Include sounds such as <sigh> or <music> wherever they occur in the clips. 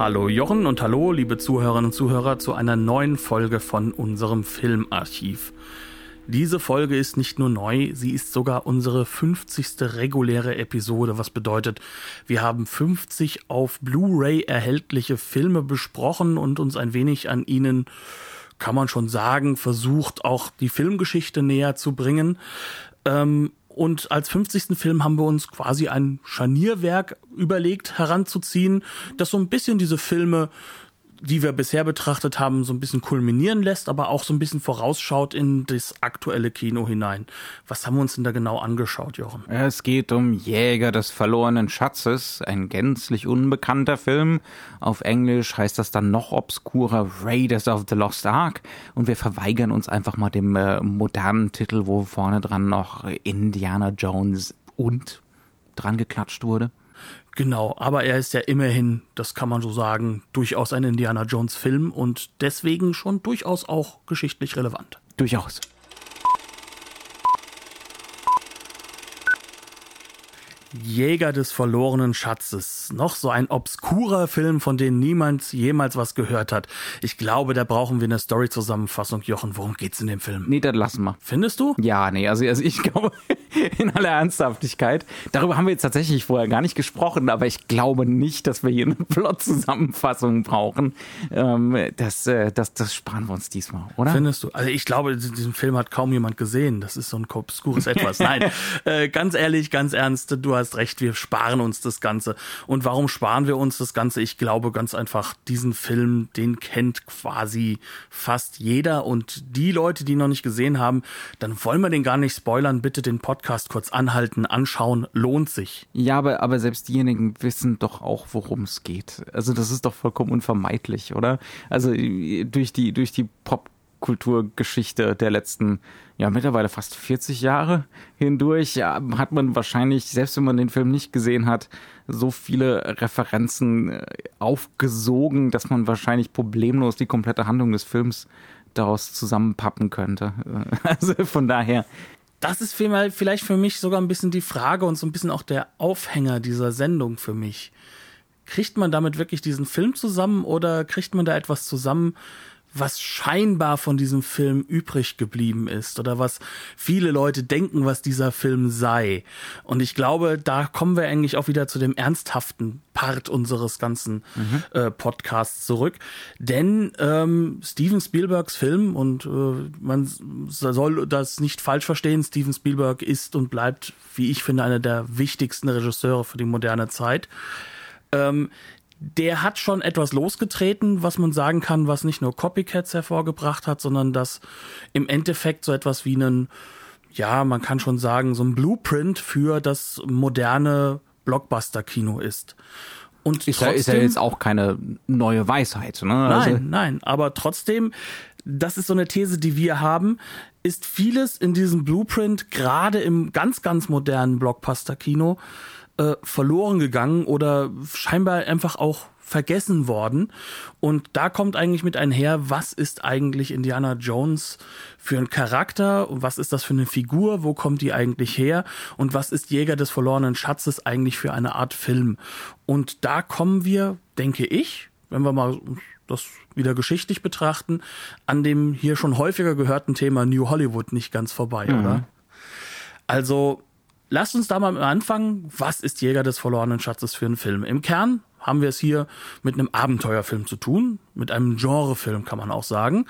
Hallo Jochen und hallo liebe Zuhörerinnen und Zuhörer zu einer neuen Folge von unserem Filmarchiv. Diese Folge ist nicht nur neu, sie ist sogar unsere 50. reguläre Episode, was bedeutet, wir haben 50 auf Blu-ray erhältliche Filme besprochen und uns ein wenig an ihnen, kann man schon sagen, versucht auch die Filmgeschichte näher zu bringen. Ähm, und als 50. Film haben wir uns quasi ein Scharnierwerk überlegt heranzuziehen, das so ein bisschen diese Filme die wir bisher betrachtet haben, so ein bisschen kulminieren lässt, aber auch so ein bisschen vorausschaut in das aktuelle Kino hinein. Was haben wir uns denn da genau angeschaut, Jochen? Es geht um Jäger des verlorenen Schatzes, ein gänzlich unbekannter Film. Auf Englisch heißt das dann noch obskurer Raiders of the Lost Ark. Und wir verweigern uns einfach mal dem äh, modernen Titel, wo vorne dran noch Indiana Jones und dran geklatscht wurde. Genau, aber er ist ja immerhin, das kann man so sagen, durchaus ein Indiana Jones Film und deswegen schon durchaus auch geschichtlich relevant. Durchaus. Jäger des verlorenen Schatzes. Noch so ein obskurer Film, von dem niemand jemals was gehört hat. Ich glaube, da brauchen wir eine Story-Zusammenfassung. Jochen, worum geht's in dem Film? Nee, das lassen wir. Findest du? Ja, nee, also, also ich <laughs> glaube, in aller Ernsthaftigkeit, darüber haben wir jetzt tatsächlich vorher gar nicht gesprochen, aber ich glaube nicht, dass wir hier eine <laughs> Plot-Zusammenfassung brauchen. Ähm, das, äh, das, das sparen wir uns diesmal, oder? Findest du? Also ich glaube, diesen Film hat kaum jemand gesehen. Das ist so ein obskures Etwas. <laughs> Nein, äh, ganz ehrlich, ganz ernst, du hast hast recht, wir sparen uns das Ganze. Und warum sparen wir uns das Ganze? Ich glaube ganz einfach, diesen Film, den kennt quasi fast jeder. Und die Leute, die noch nicht gesehen haben, dann wollen wir den gar nicht spoilern. Bitte den Podcast kurz anhalten, anschauen, lohnt sich. Ja, aber, aber selbst diejenigen wissen doch auch, worum es geht. Also das ist doch vollkommen unvermeidlich, oder? Also durch die, durch die Pop Kulturgeschichte der letzten, ja, mittlerweile fast 40 Jahre hindurch, ja, hat man wahrscheinlich, selbst wenn man den Film nicht gesehen hat, so viele Referenzen äh, aufgesogen, dass man wahrscheinlich problemlos die komplette Handlung des Films daraus zusammenpappen könnte. <laughs> Also von daher. Das ist vielleicht für mich sogar ein bisschen die Frage und so ein bisschen auch der Aufhänger dieser Sendung für mich. Kriegt man damit wirklich diesen Film zusammen oder kriegt man da etwas zusammen, was scheinbar von diesem Film übrig geblieben ist oder was viele Leute denken, was dieser Film sei. Und ich glaube, da kommen wir eigentlich auch wieder zu dem ernsthaften Part unseres ganzen mhm. äh, Podcasts zurück. Denn ähm, Steven Spielbergs Film, und äh, man soll das nicht falsch verstehen, Steven Spielberg ist und bleibt, wie ich finde, einer der wichtigsten Regisseure für die moderne Zeit. Ähm, der hat schon etwas losgetreten, was man sagen kann, was nicht nur Copycats hervorgebracht hat, sondern das im Endeffekt so etwas wie einen, ja, man kann schon sagen, so ein Blueprint für das moderne Blockbuster-Kino ist. Und ist, trotzdem, ja, ist ja jetzt auch keine neue Weisheit, ne? Also nein, nein, aber trotzdem, das ist so eine These, die wir haben, ist vieles in diesem Blueprint, gerade im ganz, ganz modernen Blockbuster-Kino, äh, verloren gegangen oder scheinbar einfach auch vergessen worden. Und da kommt eigentlich mit einher, was ist eigentlich Indiana Jones für ein Charakter und was ist das für eine Figur, wo kommt die eigentlich her und was ist Jäger des verlorenen Schatzes eigentlich für eine Art Film. Und da kommen wir, denke ich, wenn wir mal das wieder geschichtlich betrachten, an dem hier schon häufiger gehörten Thema New Hollywood nicht ganz vorbei, mhm. oder? Also Lasst uns da mal anfangen. Was ist Jäger des verlorenen Schatzes für ein Film? Im Kern haben wir es hier mit einem Abenteuerfilm zu tun, mit einem Genrefilm kann man auch sagen,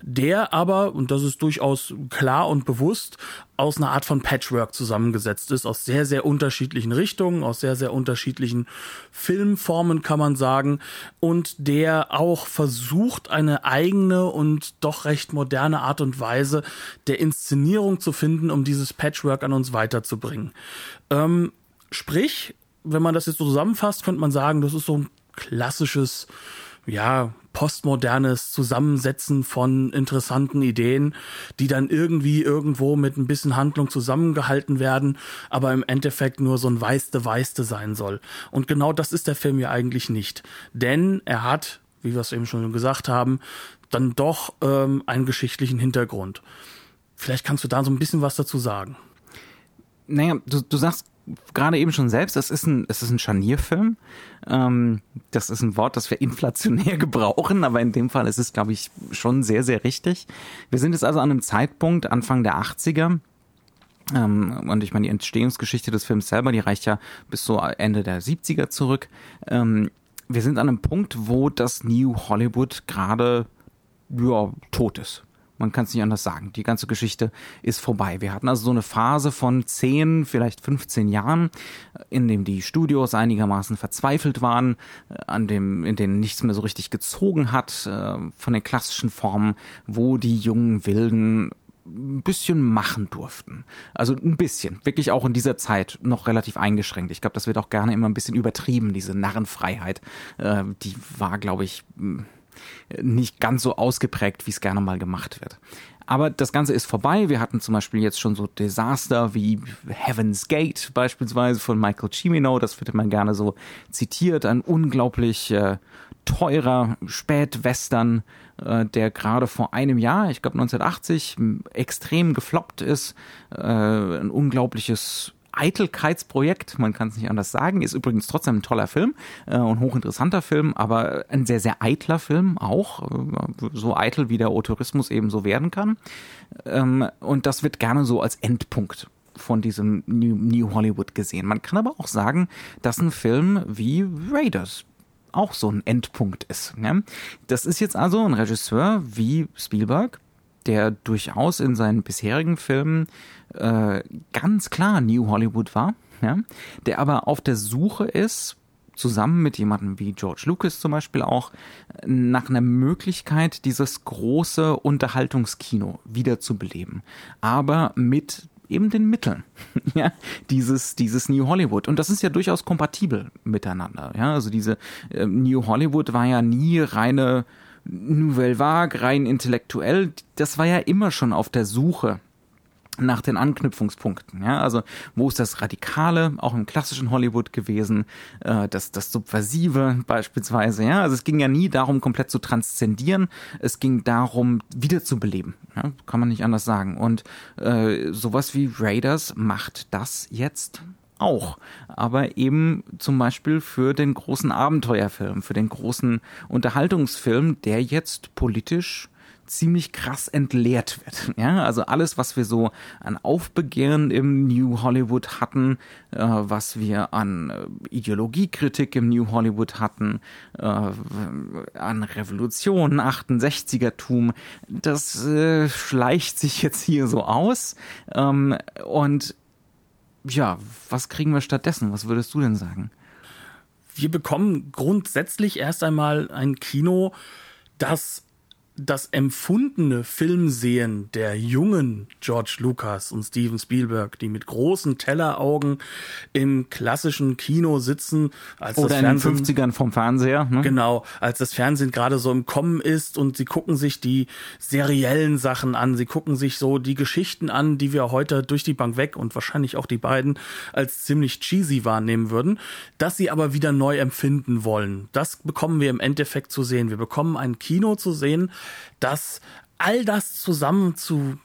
der aber, und das ist durchaus klar und bewusst, aus einer Art von Patchwork zusammengesetzt ist, aus sehr, sehr unterschiedlichen Richtungen, aus sehr, sehr unterschiedlichen Filmformen kann man sagen, und der auch versucht, eine eigene und doch recht moderne Art und Weise der Inszenierung zu finden, um dieses Patchwork an uns weiterzubringen. Ähm, sprich, wenn man das jetzt so zusammenfasst, könnte man sagen, das ist so ein klassisches ja, postmodernes Zusammensetzen von interessanten Ideen, die dann irgendwie irgendwo mit ein bisschen Handlung zusammengehalten werden, aber im Endeffekt nur so ein Weiste Weiste sein soll. Und genau das ist der Film ja eigentlich nicht. Denn er hat, wie wir es eben schon gesagt haben, dann doch ähm, einen geschichtlichen Hintergrund. Vielleicht kannst du da so ein bisschen was dazu sagen. Naja, du, du sagst gerade eben schon selbst, es ist ein, es ist ein Scharnierfilm. Ähm, das ist ein Wort, das wir inflationär <laughs> gebrauchen, aber in dem Fall ist es, glaube ich, schon sehr, sehr richtig. Wir sind jetzt also an einem Zeitpunkt, Anfang der 80er, ähm, und ich meine, die Entstehungsgeschichte des Films selber, die reicht ja bis so Ende der 70er zurück. Ähm, wir sind an einem Punkt, wo das New Hollywood gerade ja, tot ist. Man kann es nicht anders sagen. Die ganze Geschichte ist vorbei. Wir hatten also so eine Phase von 10, vielleicht 15 Jahren, in dem die Studios einigermaßen verzweifelt waren, äh, an dem, in denen nichts mehr so richtig gezogen hat, äh, von den klassischen Formen, wo die jungen Wilden ein bisschen machen durften. Also ein bisschen. Wirklich auch in dieser Zeit noch relativ eingeschränkt. Ich glaube, das wird auch gerne immer ein bisschen übertrieben, diese Narrenfreiheit. Äh, die war, glaube ich, nicht ganz so ausgeprägt, wie es gerne mal gemacht wird. Aber das Ganze ist vorbei. Wir hatten zum Beispiel jetzt schon so Desaster wie Heaven's Gate beispielsweise von Michael Cimino. Das wird immer gerne so zitiert. Ein unglaublich äh, teurer Spätwestern, äh, der gerade vor einem Jahr, ich glaube 1980, extrem gefloppt ist. Äh, ein unglaubliches Eitelkeitsprojekt, man kann es nicht anders sagen, ist übrigens trotzdem ein toller Film äh, und hochinteressanter Film, aber ein sehr, sehr eitler Film auch, äh, so eitel wie der Autorismus eben so werden kann. Ähm, und das wird gerne so als Endpunkt von diesem New, New Hollywood gesehen. Man kann aber auch sagen, dass ein Film wie Raiders auch so ein Endpunkt ist. Ne? Das ist jetzt also ein Regisseur wie Spielberg, der durchaus in seinen bisherigen Filmen äh, ganz klar New Hollywood war, ja, der aber auf der Suche ist, zusammen mit jemandem wie George Lucas zum Beispiel auch, nach einer Möglichkeit, dieses große Unterhaltungskino wiederzubeleben. Aber mit eben den Mitteln, <laughs> ja, dieses, dieses New Hollywood. Und das ist ja durchaus kompatibel miteinander, ja. Also diese äh, New Hollywood war ja nie reine Nouvelle Vague, rein intellektuell. Das war ja immer schon auf der Suche nach den Anknüpfungspunkten. Ja, also wo ist das Radikale, auch im klassischen Hollywood gewesen, äh, das, das Subversive beispielsweise. Ja, also es ging ja nie darum, komplett zu transzendieren. Es ging darum, wiederzubeleben. Ja, kann man nicht anders sagen. Und äh, sowas wie Raiders macht das jetzt auch, aber eben zum Beispiel für den großen Abenteuerfilm, für den großen Unterhaltungsfilm, der jetzt politisch ziemlich krass entleert wird. <laughs> Ja, also alles, was wir so an Aufbegehren im New Hollywood hatten, äh, was wir an äh, Ideologiekritik im New Hollywood hatten, äh, an Revolution, 68er-Tum, das äh, schleicht sich jetzt hier so aus. Ähm, und ja, was kriegen wir stattdessen? Was würdest du denn sagen? Wir bekommen grundsätzlich erst einmal ein Kino, das das empfundene Filmsehen der jungen George Lucas und Steven Spielberg, die mit großen Telleraugen im klassischen Kino sitzen, als Oder das Fernsehen, in den 50ern vom Fernseher. Ne? Genau, als das Fernsehen gerade so im Kommen ist und sie gucken sich die seriellen Sachen an, sie gucken sich so die Geschichten an, die wir heute durch die Bank weg und wahrscheinlich auch die beiden als ziemlich cheesy wahrnehmen würden, dass sie aber wieder neu empfinden wollen. Das bekommen wir im Endeffekt zu sehen. Wir bekommen ein Kino zu sehen, das all das zusammen zu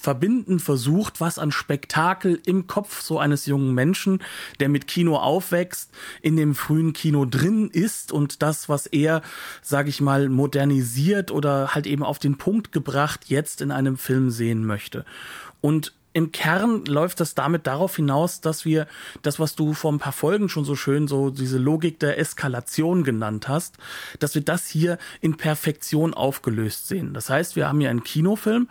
verbinden versucht, was an Spektakel im Kopf so eines jungen Menschen, der mit Kino aufwächst, in dem frühen Kino drin ist und das, was er, sag ich mal, modernisiert oder halt eben auf den Punkt gebracht, jetzt in einem Film sehen möchte. Und im Kern läuft das damit darauf hinaus, dass wir das, was du vor ein paar Folgen schon so schön so diese Logik der Eskalation genannt hast, dass wir das hier in Perfektion aufgelöst sehen. Das heißt, wir haben hier einen Kinofilm,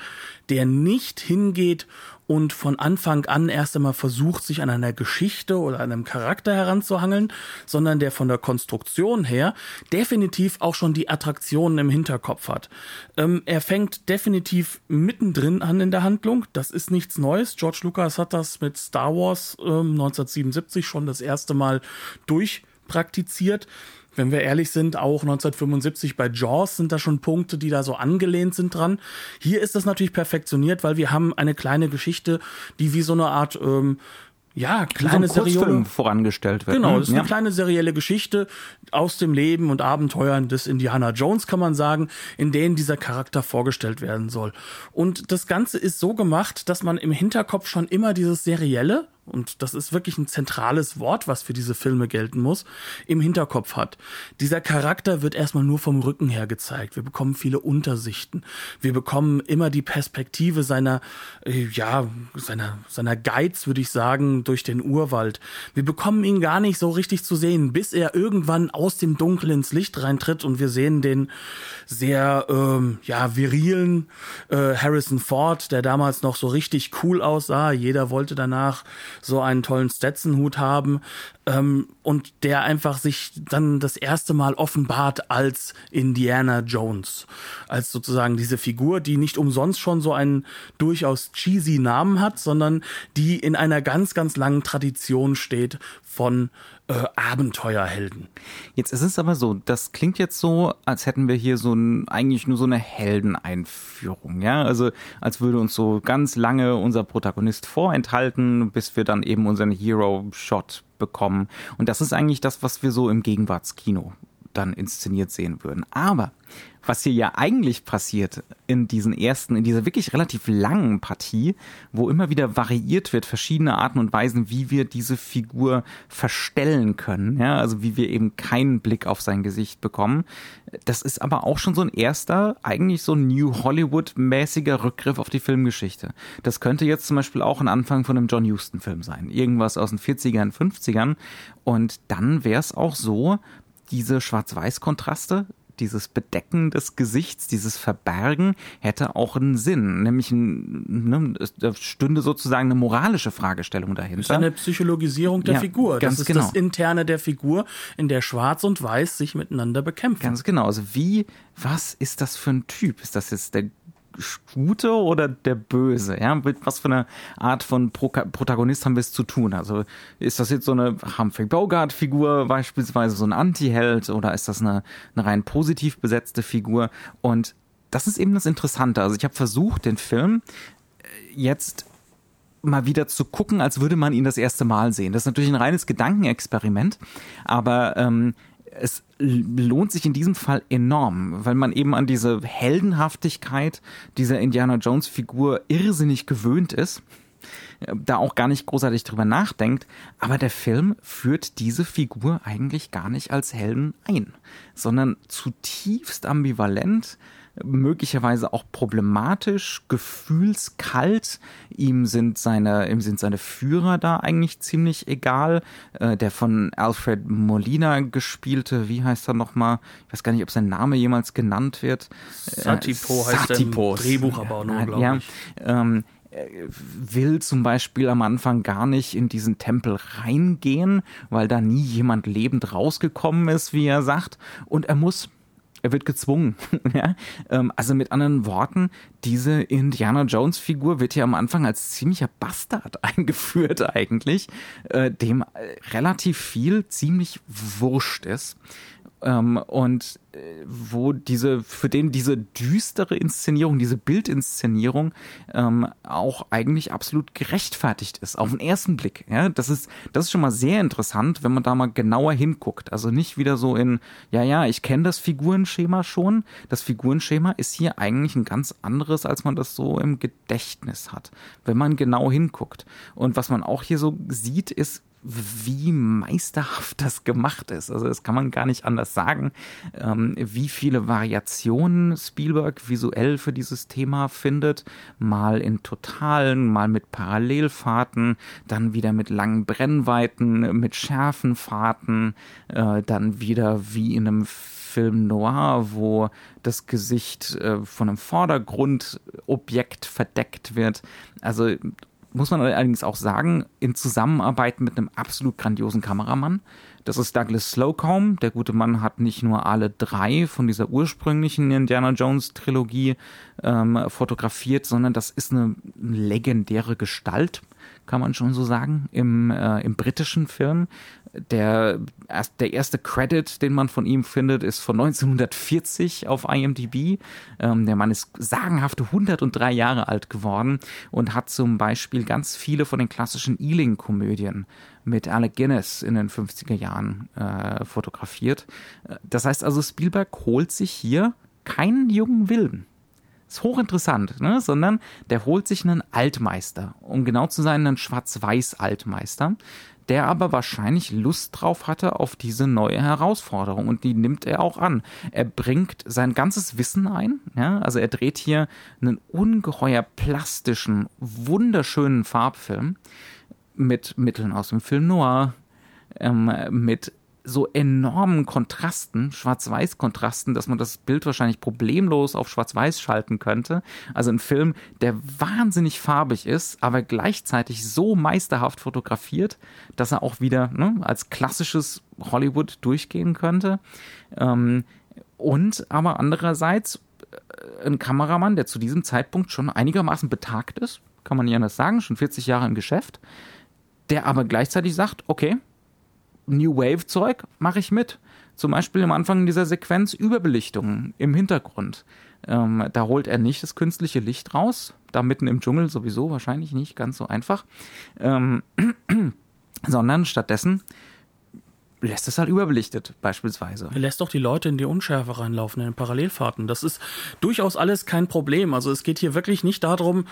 der nicht hingeht und von Anfang an erst einmal versucht, sich an einer Geschichte oder einem Charakter heranzuhangeln, sondern der von der Konstruktion her definitiv auch schon die Attraktionen im Hinterkopf hat. Ähm, er fängt definitiv mittendrin an in der Handlung. Das ist nichts Neues. George Lucas hat das mit Star Wars ähm, 1977 schon das erste Mal durchpraktiziert. Wenn wir ehrlich sind, auch 1975 bei Jaws sind da schon Punkte, die da so angelehnt sind dran. Hier ist das natürlich perfektioniert, weil wir haben eine kleine Geschichte, die wie so eine Art ähm, ja, kleine so serielle vorangestellt wird. Genau, ne? das ist ja. eine kleine serielle Geschichte aus dem Leben und Abenteuern des Indiana Jones, kann man sagen, in denen dieser Charakter vorgestellt werden soll. Und das Ganze ist so gemacht, dass man im Hinterkopf schon immer dieses Serielle und das ist wirklich ein zentrales Wort, was für diese Filme gelten muss, im Hinterkopf hat. Dieser Charakter wird erstmal nur vom Rücken her gezeigt. Wir bekommen viele Untersichten. Wir bekommen immer die Perspektive seiner, äh, ja, seiner, seiner Guides, würde ich sagen, durch den Urwald. Wir bekommen ihn gar nicht so richtig zu sehen, bis er irgendwann aus dem Dunkel ins Licht reintritt und wir sehen den sehr, ähm, ja, virilen äh, Harrison Ford, der damals noch so richtig cool aussah. Jeder wollte danach so einen tollen Stetson-Hut haben ähm, und der einfach sich dann das erste Mal offenbart als Indiana Jones, als sozusagen diese Figur, die nicht umsonst schon so einen durchaus cheesy Namen hat, sondern die in einer ganz, ganz langen Tradition steht von äh, Abenteuerhelden. Jetzt ist es aber so, das klingt jetzt so, als hätten wir hier so ein, eigentlich nur so eine Heldeneinführung, ja, also als würde uns so ganz lange unser Protagonist vorenthalten, bis wir dann eben unseren Hero-Shot bekommen. Und das ist eigentlich das, was wir so im Gegenwartskino dann inszeniert sehen würden. Aber was hier ja eigentlich passiert in diesen ersten, in dieser wirklich relativ langen Partie, wo immer wieder variiert wird, verschiedene Arten und Weisen, wie wir diese Figur verstellen können, ja, also wie wir eben keinen Blick auf sein Gesicht bekommen. Das ist aber auch schon so ein erster, eigentlich so New Hollywood-mäßiger Rückgriff auf die Filmgeschichte. Das könnte jetzt zum Beispiel auch ein Anfang von einem John Huston-Film sein. Irgendwas aus den 40ern, 50ern. Und dann wäre es auch so, diese Schwarz-Weiß-Kontraste, dieses Bedecken des Gesichts, dieses Verbergen hätte auch einen Sinn, nämlich ein, ne, da stünde sozusagen eine moralische Fragestellung dahinter. Das ist eine Psychologisierung der ja, Figur. Ganz das ist genau. das Interne der Figur, in der Schwarz und Weiß sich miteinander bekämpfen. Ganz genau. Also wie, was ist das für ein Typ? Ist das jetzt der Gute oder der Böse? Ja, mit was für eine Art von Pro Protagonist haben wir es zu tun? Also ist das jetzt so eine Humphrey Bogart-Figur beispielsweise, so ein Anti-Held oder ist das eine, eine rein positiv besetzte Figur? Und das ist eben das Interessante. Also ich habe versucht, den Film jetzt mal wieder zu gucken, als würde man ihn das erste Mal sehen. Das ist natürlich ein reines Gedankenexperiment, aber ähm, es lohnt sich in diesem Fall enorm, weil man eben an diese Heldenhaftigkeit dieser Indiana Jones Figur irrsinnig gewöhnt ist da auch gar nicht großartig drüber nachdenkt, aber der Film führt diese Figur eigentlich gar nicht als Helden ein, sondern zutiefst ambivalent, möglicherweise auch problematisch, gefühlskalt. Ihm sind seine, ihm sind seine Führer da eigentlich ziemlich egal. Äh, der von Alfred Molina gespielte, wie heißt er nochmal? Ich weiß gar nicht, ob sein Name jemals genannt wird. Satipo äh, heißt Satipo. der Drehbuch aber auch nur, glaube ja, ich. Ähm, will zum Beispiel am Anfang gar nicht in diesen Tempel reingehen, weil da nie jemand lebend rausgekommen ist, wie er sagt. Und er muss er wird gezwungen. <laughs> ja? Also mit anderen Worten, diese Indiana Jones Figur wird ja am Anfang als ziemlicher Bastard <laughs> eingeführt eigentlich, dem relativ viel ziemlich wurscht ist. Und wo diese, für den diese düstere Inszenierung, diese Bildinszenierung ähm, auch eigentlich absolut gerechtfertigt ist, auf den ersten Blick. Ja, das ist, das ist schon mal sehr interessant, wenn man da mal genauer hinguckt. Also nicht wieder so in, ja, ja, ich kenne das Figurenschema schon. Das Figurenschema ist hier eigentlich ein ganz anderes, als man das so im Gedächtnis hat, wenn man genau hinguckt. Und was man auch hier so sieht, ist, wie meisterhaft das gemacht ist. Also das kann man gar nicht anders sagen, ähm, wie viele Variationen Spielberg visuell für dieses Thema findet. Mal in totalen, mal mit Parallelfahrten, dann wieder mit langen Brennweiten, mit schärfen Fahrten, äh, dann wieder wie in einem Film Noir, wo das Gesicht äh, von einem Vordergrundobjekt verdeckt wird. Also muss man allerdings auch sagen, in Zusammenarbeit mit einem absolut grandiosen Kameramann. Das ist Douglas Slocum. Der gute Mann hat nicht nur alle drei von dieser ursprünglichen Indiana Jones Trilogie ähm, fotografiert, sondern das ist eine legendäre Gestalt. Kann man schon so sagen, im, äh, im britischen Film. Der, der erste Credit, den man von ihm findet, ist von 1940 auf IMDb. Ähm, der Mann ist sagenhafte 103 Jahre alt geworden und hat zum Beispiel ganz viele von den klassischen Ealing-Komödien mit Alec Guinness in den 50er Jahren äh, fotografiert. Das heißt also, Spielberg holt sich hier keinen jungen Wilden ist hochinteressant, ne? sondern der holt sich einen Altmeister, um genau zu sein, einen Schwarz-Weiß-Altmeister, der aber wahrscheinlich Lust drauf hatte auf diese neue Herausforderung und die nimmt er auch an. Er bringt sein ganzes Wissen ein, ja? also er dreht hier einen ungeheuer plastischen, wunderschönen Farbfilm mit Mitteln aus dem Film Noir, ähm, mit so enormen Kontrasten, Schwarz-Weiß-Kontrasten, dass man das Bild wahrscheinlich problemlos auf Schwarz-Weiß schalten könnte. Also ein Film, der wahnsinnig farbig ist, aber gleichzeitig so meisterhaft fotografiert, dass er auch wieder ne, als klassisches Hollywood durchgehen könnte. Ähm, und aber andererseits äh, ein Kameramann, der zu diesem Zeitpunkt schon einigermaßen betagt ist, kann man nicht anders sagen, schon 40 Jahre im Geschäft, der aber gleichzeitig sagt, okay, New Wave Zeug mache ich mit. Zum Beispiel am Anfang dieser Sequenz Überbelichtungen im Hintergrund. Ähm, da holt er nicht das künstliche Licht raus, da mitten im Dschungel sowieso wahrscheinlich nicht ganz so einfach, ähm, <clears throat> sondern stattdessen lässt es halt überbelichtet, beispielsweise. Er lässt doch die Leute in die Unschärfe reinlaufen, in Parallelfahrten. Das ist durchaus alles kein Problem. Also es geht hier wirklich nicht darum,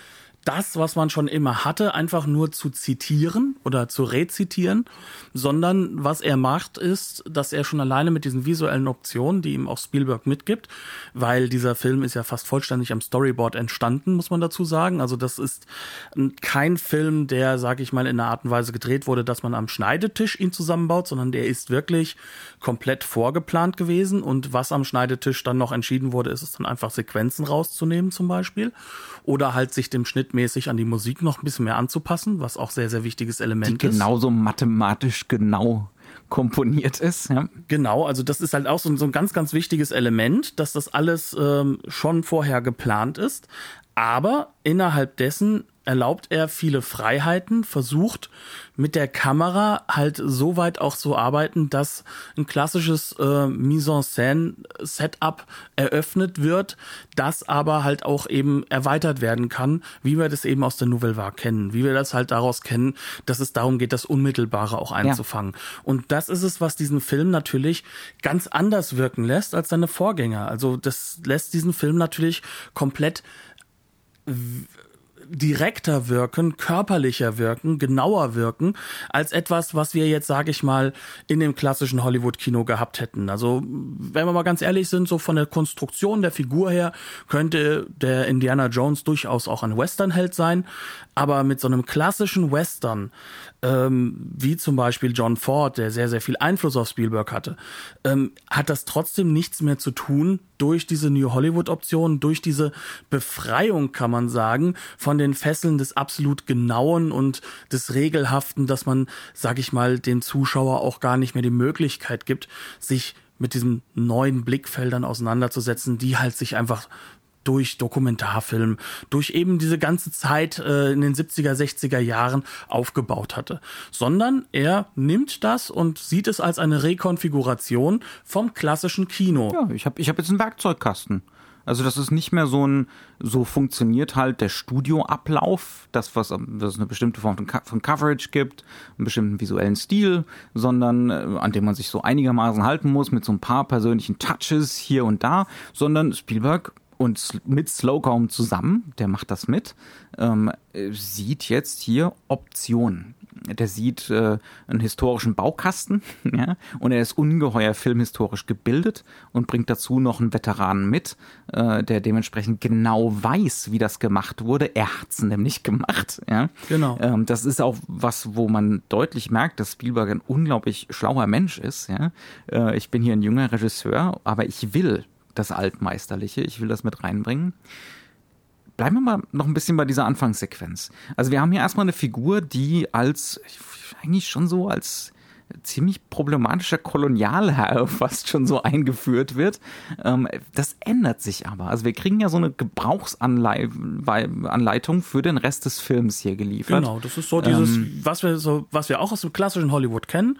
das, was man schon immer hatte, einfach nur zu zitieren oder zu rezitieren, sondern was er macht, ist, dass er schon alleine mit diesen visuellen Optionen, die ihm auch Spielberg mitgibt, weil dieser Film ist ja fast vollständig am Storyboard entstanden, muss man dazu sagen. Also das ist kein Film, der, sag ich mal, in einer Art und Weise gedreht wurde, dass man am Schneidetisch ihn zusammenbaut, sondern der ist wirklich komplett vorgeplant gewesen und was am Schneidetisch dann noch entschieden wurde, ist es dann einfach Sequenzen rauszunehmen zum Beispiel oder halt sich dem Schnitt mäßig an die Musik noch ein bisschen mehr anzupassen, was auch sehr, sehr wichtiges Element die ist. Genauso mathematisch genau komponiert ist. Ja. Genau, also das ist halt auch so, so ein ganz, ganz wichtiges Element, dass das alles ähm, schon vorher geplant ist. Aber innerhalb dessen erlaubt er viele Freiheiten, versucht mit der Kamera halt so weit auch zu arbeiten, dass ein klassisches äh, Mise-en-Scène-Setup eröffnet wird, das aber halt auch eben erweitert werden kann, wie wir das eben aus der Nouvelle Vague kennen, wie wir das halt daraus kennen, dass es darum geht, das Unmittelbare auch einzufangen. Ja. Und das ist es, was diesen Film natürlich ganz anders wirken lässt als seine Vorgänger. Also das lässt diesen Film natürlich komplett direkter wirken, körperlicher wirken, genauer wirken, als etwas, was wir jetzt, sage ich mal, in dem klassischen Hollywood-Kino gehabt hätten. Also, wenn wir mal ganz ehrlich sind, so von der Konstruktion der Figur her könnte der Indiana Jones durchaus auch ein Westernheld sein, aber mit so einem klassischen Western, ähm, wie zum Beispiel John Ford, der sehr, sehr viel Einfluss auf Spielberg hatte, ähm, hat das trotzdem nichts mehr zu tun durch diese New Hollywood-Option, durch diese Befreiung, kann man sagen, von den Fesseln des absolut Genauen und des Regelhaften, dass man, sag ich mal, dem Zuschauer auch gar nicht mehr die Möglichkeit gibt, sich mit diesen neuen Blickfeldern auseinanderzusetzen, die halt sich einfach durch Dokumentarfilm, durch eben diese ganze Zeit äh, in den 70er, 60er Jahren aufgebaut hatte, sondern er nimmt das und sieht es als eine Rekonfiguration vom klassischen Kino. Ja, ich habe ich hab jetzt einen Werkzeugkasten. Also das ist nicht mehr so ein, so funktioniert halt der Studioablauf, das was, das eine bestimmte Form von Coverage gibt, einen bestimmten visuellen Stil, sondern äh, an dem man sich so einigermaßen halten muss mit so ein paar persönlichen Touches hier und da, sondern Spielberg und mit Slowcomb zusammen, der macht das mit, ähm, sieht jetzt hier Optionen. Der sieht äh, einen historischen Baukasten <laughs> ja, und er ist ungeheuer filmhistorisch gebildet und bringt dazu noch einen Veteranen mit, äh, der dementsprechend genau weiß, wie das gemacht wurde. Er hat's nämlich gemacht. Ja. Genau. Ähm, das ist auch was, wo man deutlich merkt, dass Spielberg ein unglaublich schlauer Mensch ist. Ja. Äh, ich bin hier ein junger Regisseur, aber ich will das Altmeisterliche. Ich will das mit reinbringen. Bleiben wir mal noch ein bisschen bei dieser Anfangssequenz. Also wir haben hier erstmal eine Figur, die als, eigentlich schon so als ziemlich problematischer Kolonialherr <laughs> fast schon so eingeführt wird. Ähm, das ändert sich aber. Also wir kriegen ja so eine Gebrauchsanleitung für den Rest des Films hier geliefert. Genau, das ist so dieses, ähm, was wir so, was wir auch aus dem klassischen Hollywood kennen.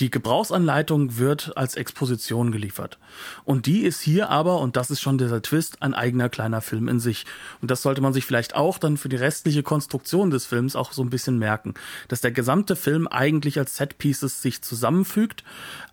Die Gebrauchsanleitung wird als Exposition geliefert. Und die ist hier aber, und das ist schon dieser Twist, ein eigener kleiner Film in sich. Und das sollte man sich vielleicht auch dann für die restliche Konstruktion des Films auch so ein bisschen merken. Dass der gesamte Film eigentlich als Set-Pieces sich zusammenfügt,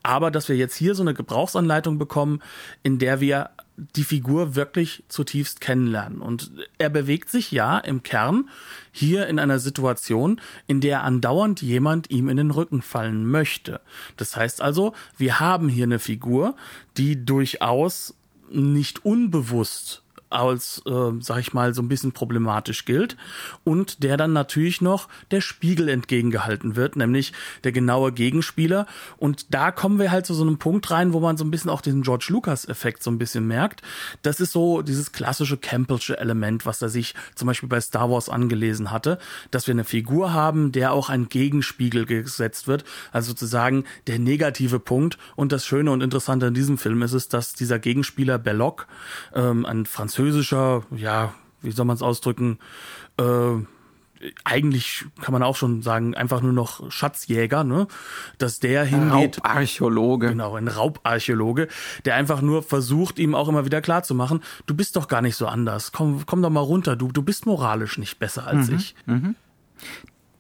aber dass wir jetzt hier so eine Gebrauchsanleitung bekommen, in der wir die Figur wirklich zutiefst kennenlernen. Und er bewegt sich ja im Kern hier in einer Situation, in der andauernd jemand ihm in den Rücken fallen möchte. Das heißt also, wir haben hier eine Figur, die durchaus nicht unbewusst als, äh, sag ich mal, so ein bisschen problematisch gilt und der dann natürlich noch der Spiegel entgegengehalten wird, nämlich der genaue Gegenspieler. Und da kommen wir halt zu so einem Punkt rein, wo man so ein bisschen auch diesen George Lucas-Effekt so ein bisschen merkt. Das ist so dieses klassische Campbellsche Element, was er sich zum Beispiel bei Star Wars angelesen hatte, dass wir eine Figur haben, der auch ein Gegenspiegel gesetzt wird, also sozusagen der negative Punkt. Und das Schöne und Interessante in diesem Film ist es, dass dieser Gegenspieler Belloc, ähm, ein Französischer französischer, ja, wie soll man es ausdrücken, äh, eigentlich kann man auch schon sagen, einfach nur noch Schatzjäger, ne? Dass der hingeht. Raubarchäologe. Genau, ein Raubarchäologe, der einfach nur versucht, ihm auch immer wieder klarzumachen, du bist doch gar nicht so anders. Komm, komm doch mal runter, du, du bist moralisch nicht besser als mhm, ich. Mhm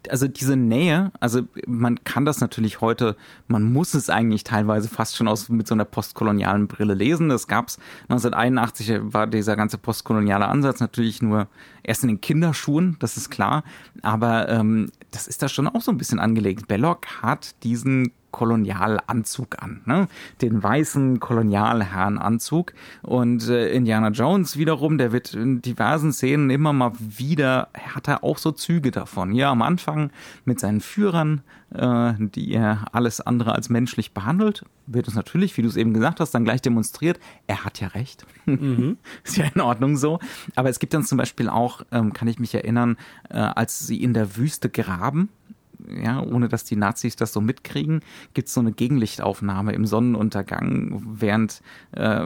also diese Nähe, also man kann das natürlich heute, man muss es eigentlich teilweise fast schon aus mit so einer postkolonialen Brille lesen. Das gab's 1981 war dieser ganze postkoloniale Ansatz natürlich nur erst in den Kinderschuhen, das ist klar, aber ähm, das ist da schon auch so ein bisschen angelegt. Belloc hat diesen Kolonialanzug an, ne? den weißen Kolonialherrenanzug. Und äh, Indiana Jones wiederum, der wird in diversen Szenen immer mal wieder, hat er auch so Züge davon. Ja, am Anfang mit seinen Führern, äh, die er alles andere als menschlich behandelt, wird es natürlich, wie du es eben gesagt hast, dann gleich demonstriert. Er hat ja recht. Mhm. <laughs> Ist ja in Ordnung so. Aber es gibt dann zum Beispiel auch, ähm, kann ich mich erinnern, äh, als sie in der Wüste graben, ja, ohne dass die Nazis das so mitkriegen, gibt es so eine Gegenlichtaufnahme im Sonnenuntergang, während äh,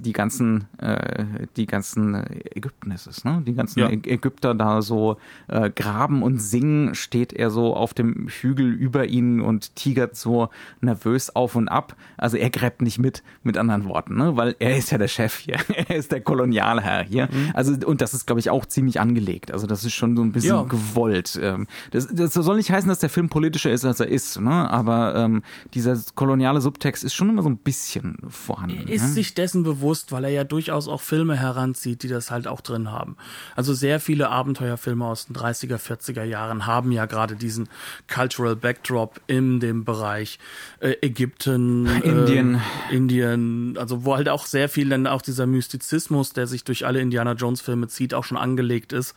die ganzen, äh, die ganzen Ägypten ist es, ne? Die ganzen ja. Ägypter da so äh, graben und singen, steht er so auf dem Hügel über ihnen und tigert so nervös auf und ab. Also er gräbt nicht mit, mit anderen Worten, ne? Weil er ist ja der Chef hier. <laughs> er ist der Kolonialherr hier. Mhm. Also, und das ist, glaube ich, auch ziemlich angelegt. Also das ist schon so ein bisschen ja. gewollt. Ähm, das, das soll nicht heißen, dass der Film politischer ist, als er ist, ne? aber ähm, dieser koloniale Subtext ist schon immer so ein bisschen vorhanden. Er ist ne? sich dessen bewusst, weil er ja durchaus auch Filme heranzieht, die das halt auch drin haben. Also sehr viele Abenteuerfilme aus den 30er, 40er Jahren haben ja gerade diesen Cultural Backdrop in dem Bereich äh, Ägypten, <laughs> Indien. Äh, Indien, also wo halt auch sehr viel dann auch dieser Mystizismus, der sich durch alle Indiana Jones Filme zieht, auch schon angelegt ist.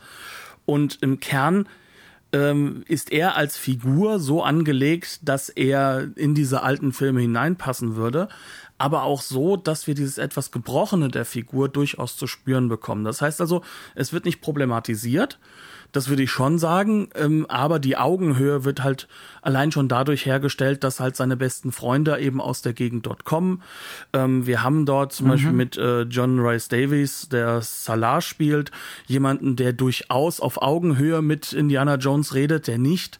Und im Kern ähm, ist er als Figur so angelegt, dass er in diese alten Filme hineinpassen würde, aber auch so, dass wir dieses etwas Gebrochene der Figur durchaus zu spüren bekommen. Das heißt also, es wird nicht problematisiert, das würde ich schon sagen. Ähm, aber die Augenhöhe wird halt allein schon dadurch hergestellt, dass halt seine besten Freunde eben aus der Gegend dort kommen. Ähm, wir haben dort zum mhm. Beispiel mit äh, John Rice Davies, der Salah spielt, jemanden, der durchaus auf Augenhöhe mit Indiana Jones redet, der nicht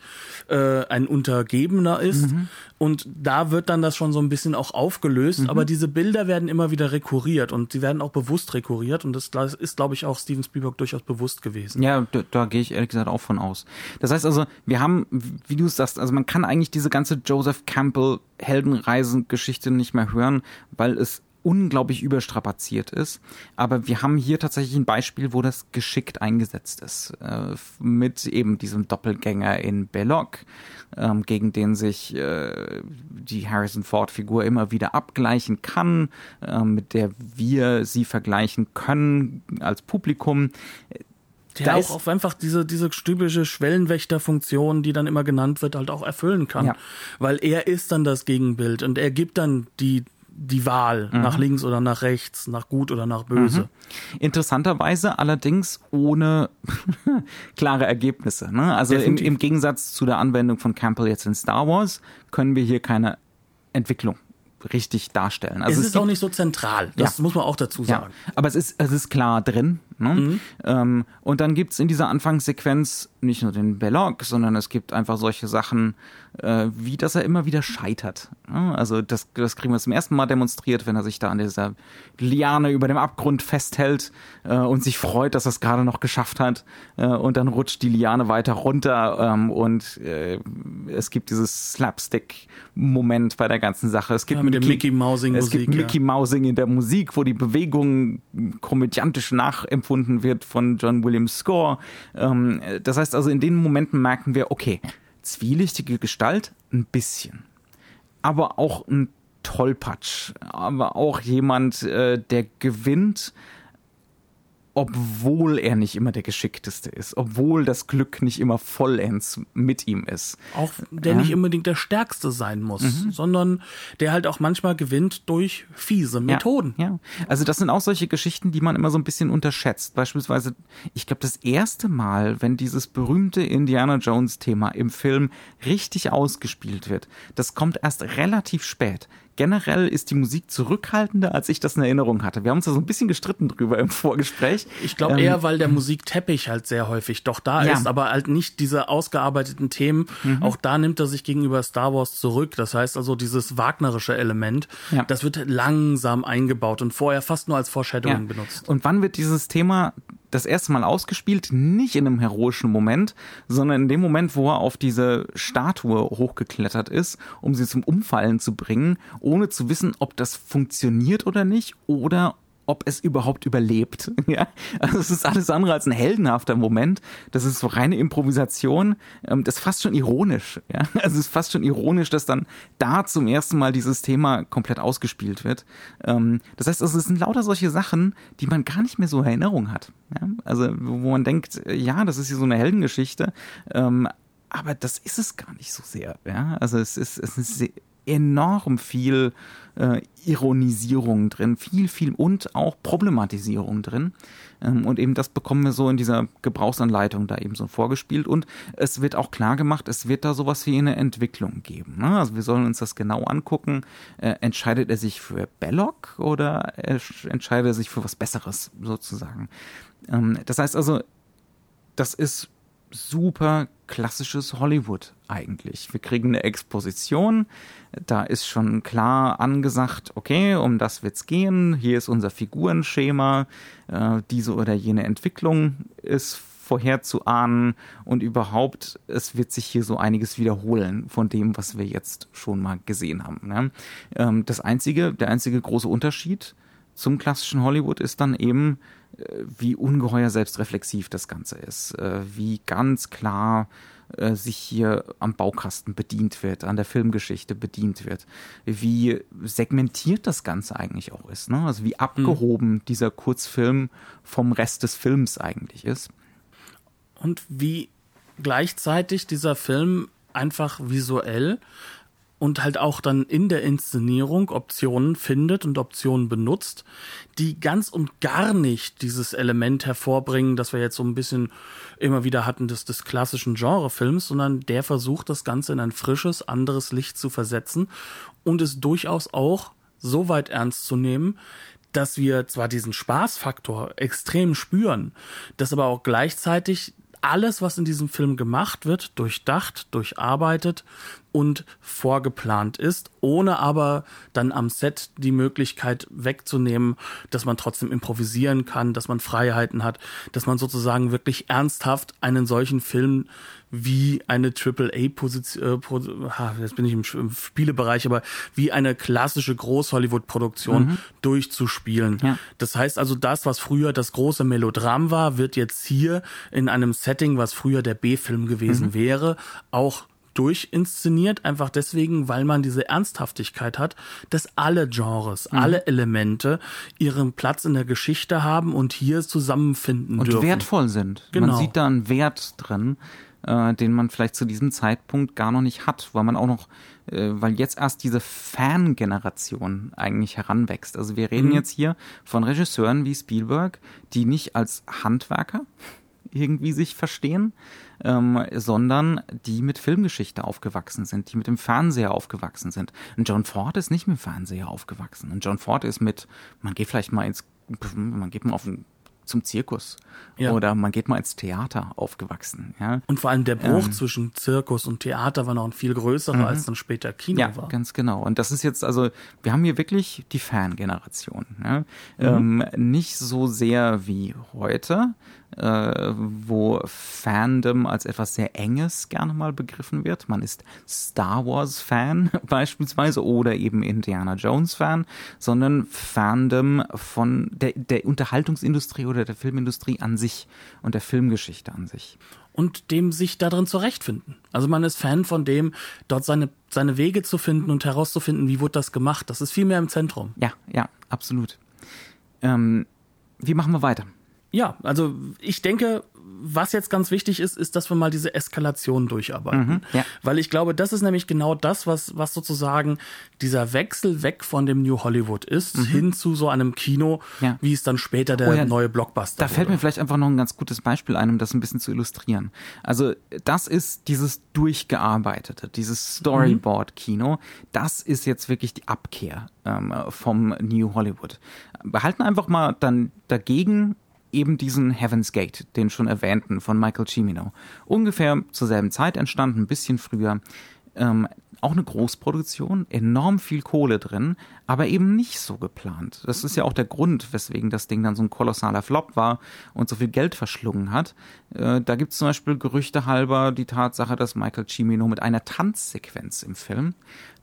äh, ein Untergebener ist. Mhm. Und da wird dann das schon so ein bisschen auch aufgelöst. Mhm. Aber diese Bilder werden immer wieder rekurriert und die werden auch bewusst rekurriert. Und das ist, glaube ich, auch Steven Spielberg durchaus bewusst gewesen. Ja, da, da gehe ich ehrlich gesagt auch von aus. Das heißt also, wir haben, wie du sagst, also man kann eigentlich diese ganze Joseph Campbell Heldenreisen-Geschichte nicht mehr hören, weil es unglaublich überstrapaziert ist. Aber wir haben hier tatsächlich ein Beispiel, wo das geschickt eingesetzt ist. Äh, mit eben diesem Doppelgänger in Belloc, ähm, gegen den sich äh, die Harrison Ford-Figur immer wieder abgleichen kann, äh, mit der wir sie vergleichen können als Publikum der auch auf einfach diese, diese typische Schwellenwächterfunktion, die dann immer genannt wird, halt auch erfüllen kann. Ja. Weil er ist dann das Gegenbild und er gibt dann die die Wahl nach links oder nach rechts, nach gut oder nach böse. Interessanterweise allerdings ohne <laughs> klare Ergebnisse. Ne? Also im, im Gegensatz zu der Anwendung von Campbell jetzt in Star Wars können wir hier keine Entwicklung richtig darstellen. Also es es ist auch nicht so zentral. Das Ja. muss man auch dazu Ja, sagen. aber es ist, es ist klar drin. Ne? Ähm, und dann gibt's in dieser Anfangssequenz nicht nur den Belloc, sondern es gibt einfach solche Sachen, äh, wie dass er immer wieder scheitert. Also das, das kriegen wir zum ersten Mal demonstriert, wenn er sich da an dieser Liane über dem Abgrund festhält äh, und sich freut, dass er es gerade noch geschafft hat. Äh, und dann rutscht die Liane weiter runter ähm, und äh, es gibt dieses Slapstick-Moment bei der ganzen Sache. Es gibt Ja, mit dem Mickey Mousing es gibt ja. Mickey Mousing in der Musik, wo die Bewegung komödiantisch nachempfunden wird von John Williams Score. Ähm, das heißt also, in den Momenten merken wir, okay, zwielichtige Gestalt, ein bisschen. Aber auch ein Tollpatsch. Aber auch jemand, äh, der gewinnt, obwohl er nicht immer der Geschickteste ist. Obwohl das Glück nicht immer vollends mit ihm ist. Auch der nicht unbedingt der Stärkste sein muss, Mhm. sondern der halt auch manchmal gewinnt durch fiese Methoden. Ja, ja. Also das sind auch solche Geschichten, die man immer so ein bisschen unterschätzt. Beispielsweise, ich glaube, das erste Mal, wenn dieses berühmte Indiana Jones Thema im Film richtig ausgespielt wird, das kommt erst relativ spät. Generell ist die Musik zurückhaltender, als ich das in Erinnerung hatte. Wir haben uns da so ein bisschen gestritten drüber im Vorgespräch. Ich glaube Ähm, eher, weil der Musikteppich halt sehr häufig doch da Ja. ist, aber halt nicht diese ausgearbeiteten Themen. Mhm. Auch da nimmt er sich gegenüber Star Wars zurück. Das heißt also, dieses wagnerische Element, Ja. das wird langsam eingebaut und vorher fast nur als Foreshadowing benutzt. Und wann wird dieses Thema das erste Mal ausgespielt? Nicht in einem heroischen Moment, sondern in dem Moment, wo er auf diese Statue hochgeklettert ist, um sie zum Umfallen zu bringen, ohne zu wissen, ob das funktioniert oder nicht oder ob es überhaupt überlebt. <laughs> Ja? Also es ist alles andere als ein heldenhafter Moment. Das ist so reine Improvisation. Ähm, Das ist fast schon ironisch. Ja? <laughs> Also es ist fast schon ironisch, dass dann da zum ersten Mal dieses Thema komplett ausgespielt wird. Ähm, Das heißt, also es sind lauter solche Sachen, die man gar nicht mehr so in Erinnerung hat. Ja? Also wo man denkt, ja, das ist hier so eine Heldengeschichte. Ähm, aber das ist es gar nicht so sehr. Ja? Also es ist, es ist enorm viel äh, Ironisierung drin, viel, viel und auch Problematisierung drin. Ähm, und eben das bekommen wir so in dieser Gebrauchsanleitung da eben so vorgespielt. Und es wird auch klar gemacht, es wird da sowas wie eine Entwicklung geben. Ne? Also wir sollen uns das genau angucken. Äh, entscheidet er sich für Belloc oder äh, entscheidet er sich für was Besseres sozusagen? Ähm, das heißt also, das ist super klassisches Hollywood eigentlich. Wir kriegen eine Exposition, da ist schon klar angesagt, okay, um das wird's gehen, hier ist unser Figurenschema, äh, diese oder jene Entwicklung ist vorherzuahnen und überhaupt, es wird sich hier so einiges wiederholen von dem, was wir jetzt schon mal gesehen haben. Ne? Ähm, das einzige, der einzige große Unterschied zum klassischen Hollywood ist dann eben, wie ungeheuer selbstreflexiv das Ganze ist, äh, wie ganz klar äh, sich hier am Baukasten bedient wird, an der Filmgeschichte bedient wird, wie segmentiert das Ganze eigentlich auch ist, ne? also wie abgehoben dieser Kurzfilm vom Rest des Films eigentlich ist. Und wie gleichzeitig dieser Film einfach visuell und halt auch dann in der Inszenierung Optionen findet und Optionen benutzt, die ganz und gar nicht dieses Element hervorbringen, das wir jetzt so ein bisschen immer wieder hatten des, des klassischen Genrefilms, sondern der versucht das Ganze in ein frisches, anderes Licht zu versetzen und es durchaus auch so weit ernst zu nehmen, dass wir zwar diesen Spaßfaktor extrem spüren, dass aber auch gleichzeitig alles, was in diesem Film gemacht wird, durchdacht, durcharbeitet und vorgeplant ist, ohne aber dann am Set die Möglichkeit wegzunehmen, dass man trotzdem improvisieren kann, dass man Freiheiten hat, dass man sozusagen wirklich ernsthaft einen solchen Film wie eine AAA-Position, äh, ha, jetzt bin ich im, im Spielebereich, aber wie eine klassische Groß-Hollywood-Produktion durchzuspielen. Ja. Das heißt also, das, was früher das große Melodram war, wird jetzt hier in einem Setting, was früher der B-Film gewesen wäre, auch durchinszeniert, einfach deswegen, weil man diese Ernsthaftigkeit hat, dass alle Genres, alle Elemente ihren Platz in der Geschichte haben und hier zusammenfinden und dürfen. wertvoll sind. Genau. Man sieht da einen Wert drin. äh, den man vielleicht zu diesem Zeitpunkt gar noch nicht hat, weil man auch noch, äh, weil jetzt erst diese Fangeneration eigentlich heranwächst. Also wir reden mhm. jetzt hier von Regisseuren wie Spielberg, die nicht als Handwerker irgendwie sich verstehen, ähm, sondern die mit Filmgeschichte aufgewachsen sind, die mit dem Fernseher aufgewachsen sind. Und John Ford ist nicht mit dem Fernseher aufgewachsen. Und John Ford ist mit, man geht vielleicht mal ins, man geht mal auf ein zum Zirkus ja. oder man geht mal ins Theater aufgewachsen. Ja. Und vor allem der Bruch ähm, zwischen Zirkus und Theater war noch ein viel größerer, mhm. als dann später Kino ja, war. ganz genau. Und das ist jetzt also, wir haben hier wirklich die Fangeneration. Ja. Mhm. Ähm, nicht so sehr wie heute, äh, wo Fandom als etwas sehr Enges gerne mal begriffen wird. Man ist Star Wars Fan <laughs> beispielsweise oder eben Indiana Jones Fan, sondern Fandom von der, der Unterhaltungsindustrie oder der Filmindustrie an sich und der Filmgeschichte an sich und dem sich darin zurechtfinden. Also man ist Fan von dem, dort seine, seine Wege zu finden und herauszufinden, wie wurde das gemacht. Das ist viel mehr im Zentrum. Ja, ja, absolut. Ähm, wie machen wir weiter? Ja, also ich denke, was jetzt ganz wichtig ist, ist, dass wir mal diese Eskalation durcharbeiten. Mhm, ja. Weil ich glaube, das ist nämlich genau das, was, was sozusagen dieser Wechsel weg von dem New Hollywood ist, mhm. hin zu so einem Kino, ja. wie es dann später der oh ja, neue Blockbuster Da wurde. fällt mir vielleicht einfach noch ein ganz gutes Beispiel ein, um das ein bisschen zu illustrieren. Also, das ist dieses durchgearbeitete, dieses Storyboard-Kino. Das ist jetzt wirklich die Abkehr ähm, vom New Hollywood. Wir halten einfach mal dann dagegen eben diesen Heaven's Gate, den schon erwähnten von Michael Cimino. Ungefähr zur selben Zeit entstanden, ein bisschen früher. Ähm, auch eine Großproduktion, enorm viel Kohle drin, aber eben nicht so geplant. Das ist ja auch der Grund, weswegen das Ding dann so ein kolossaler Flop war und so viel Geld verschlungen hat. Äh, da gibt es zum Beispiel Gerüchte halber die Tatsache, dass Michael Cimino mit einer Tanzsequenz im Film,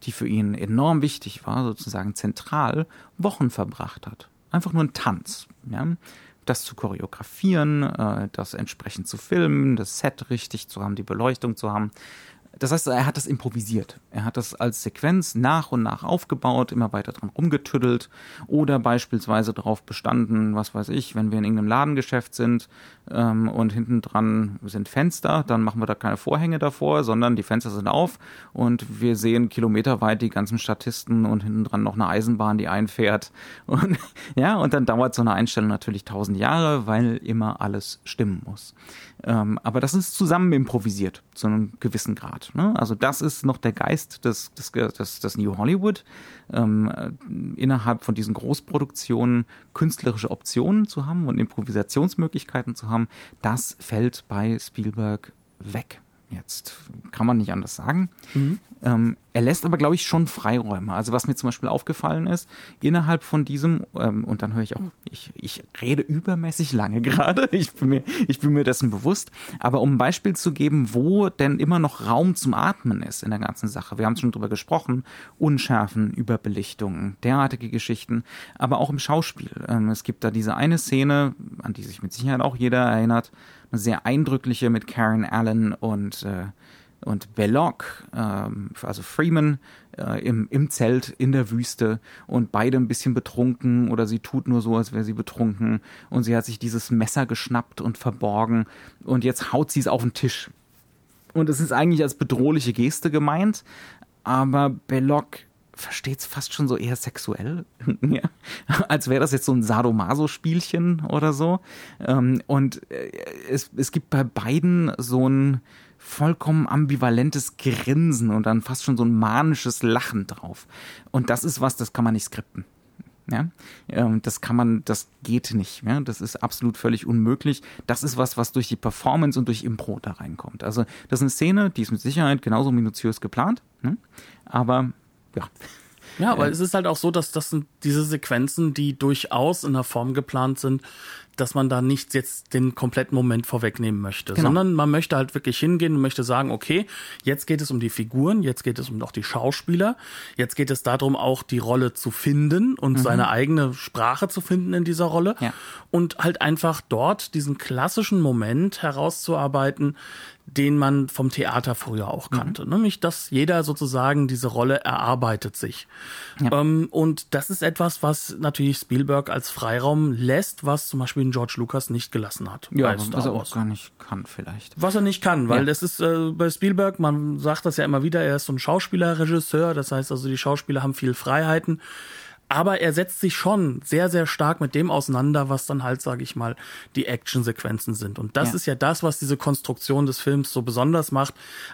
die für ihn enorm wichtig war, sozusagen zentral, Wochen verbracht hat. Einfach nur ein Tanz. Ja? Das zu choreografieren, äh, das entsprechend zu filmen, das Set richtig zu haben, die Beleuchtung zu haben. Das heißt, er hat das improvisiert. Er hat das als Sequenz nach und nach aufgebaut, immer weiter dran rumgetüddelt oder beispielsweise darauf bestanden, was weiß ich, wenn wir in irgendeinem Ladengeschäft sind ähm, und hinten dran sind Fenster, dann machen wir da keine Vorhänge davor, sondern die Fenster sind auf und wir sehen kilometerweit die ganzen Statisten und hinten dran noch eine Eisenbahn, die einfährt. <laughs> Und ja, und dann dauert so eine Einstellung natürlich tausend Jahre, weil immer alles stimmen muss. Ähm, aber das ist zusammen improvisiert, zu einem gewissen Grad. Ne? Also das ist noch der Geist des, des, des, des New Hollywood, ähm, innerhalb von diesen Großproduktionen künstlerische Optionen zu haben und Improvisationsmöglichkeiten zu haben. Das fällt bei Spielberg weg. Jetzt kann man nicht anders sagen. Mhm. Ähm, er lässt aber, glaube ich, schon Freiräume. Also was mir zum Beispiel aufgefallen ist, innerhalb von diesem, ähm, und dann höre ich auch, ich, ich rede übermäßig lange <laughs> gerade, ich bin, mir, ich bin mir dessen bewusst, aber um ein Beispiel zu geben, wo denn immer noch Raum zum Atmen ist in der ganzen Sache. Wir haben schon drüber gesprochen, Unschärfen, Überbelichtungen, derartige Geschichten, aber auch im Schauspiel. Ähm, es gibt da diese eine Szene, an die sich mit Sicherheit auch jeder erinnert, eine sehr eindrückliche mit Karen Allen und äh, und Belloc, ähm, also Freeman, äh, im, im Zelt in der Wüste und beide ein bisschen betrunken oder sie tut nur so, als wäre sie betrunken und sie hat sich dieses Messer geschnappt und verborgen und jetzt haut sie es auf den Tisch. Und es ist eigentlich als bedrohliche Geste gemeint, aber Belloc versteht es fast schon so eher sexuell, <laughs> ja? als wäre das jetzt so ein Sadomaso-Spielchen oder so. Ähm, und äh, es, es gibt bei beiden so ein vollkommen ambivalentes Grinsen und dann fast schon so ein manisches Lachen drauf. Und das ist was, das kann man nicht skripten. Ja, ähm, das kann man, das geht nicht. Ja, das ist absolut völlig unmöglich. Das ist was, was durch die Performance und durch Impro da reinkommt. Also, das ist eine Szene, die ist mit Sicherheit genauso minutiös geplant. Ne? Aber, ja. Ja, aber äh, es ist halt auch so, dass das sind diese Sequenzen, die durchaus in der Form geplant sind, dass man da nicht jetzt den kompletten Moment vorwegnehmen möchte, genau. sondern man möchte halt wirklich hingehen und möchte sagen, okay, jetzt geht es um die Figuren, jetzt geht es um auch die Schauspieler, jetzt geht es darum, auch die Rolle zu finden und mhm. seine eigene Sprache zu finden in dieser Rolle ja. und halt einfach dort diesen klassischen Moment herauszuarbeiten, den man vom Theater früher auch mhm. kannte. Mhm. Nämlich, dass jeder sozusagen diese Rolle erarbeitet sich. Ja. Ähm, und das ist etwas, was natürlich Spielberg als Freiraum lässt, was zum Beispiel George Lucas nicht gelassen hat. Ja, was er auch gar nicht kann vielleicht. Was er nicht kann, weil ja. das ist äh, bei Spielberg, man sagt das ja immer wieder, er ist so ein Schauspieler, Regisseur, das heißt also, die Schauspieler haben viel Freiheiten aber er setzt sich schon sehr, sehr stark mit dem auseinander, was dann halt, sage ich mal, die Actionsequenzen sind. Und das ja. ist ja das, was diese Konstruktion des Films so besonders macht.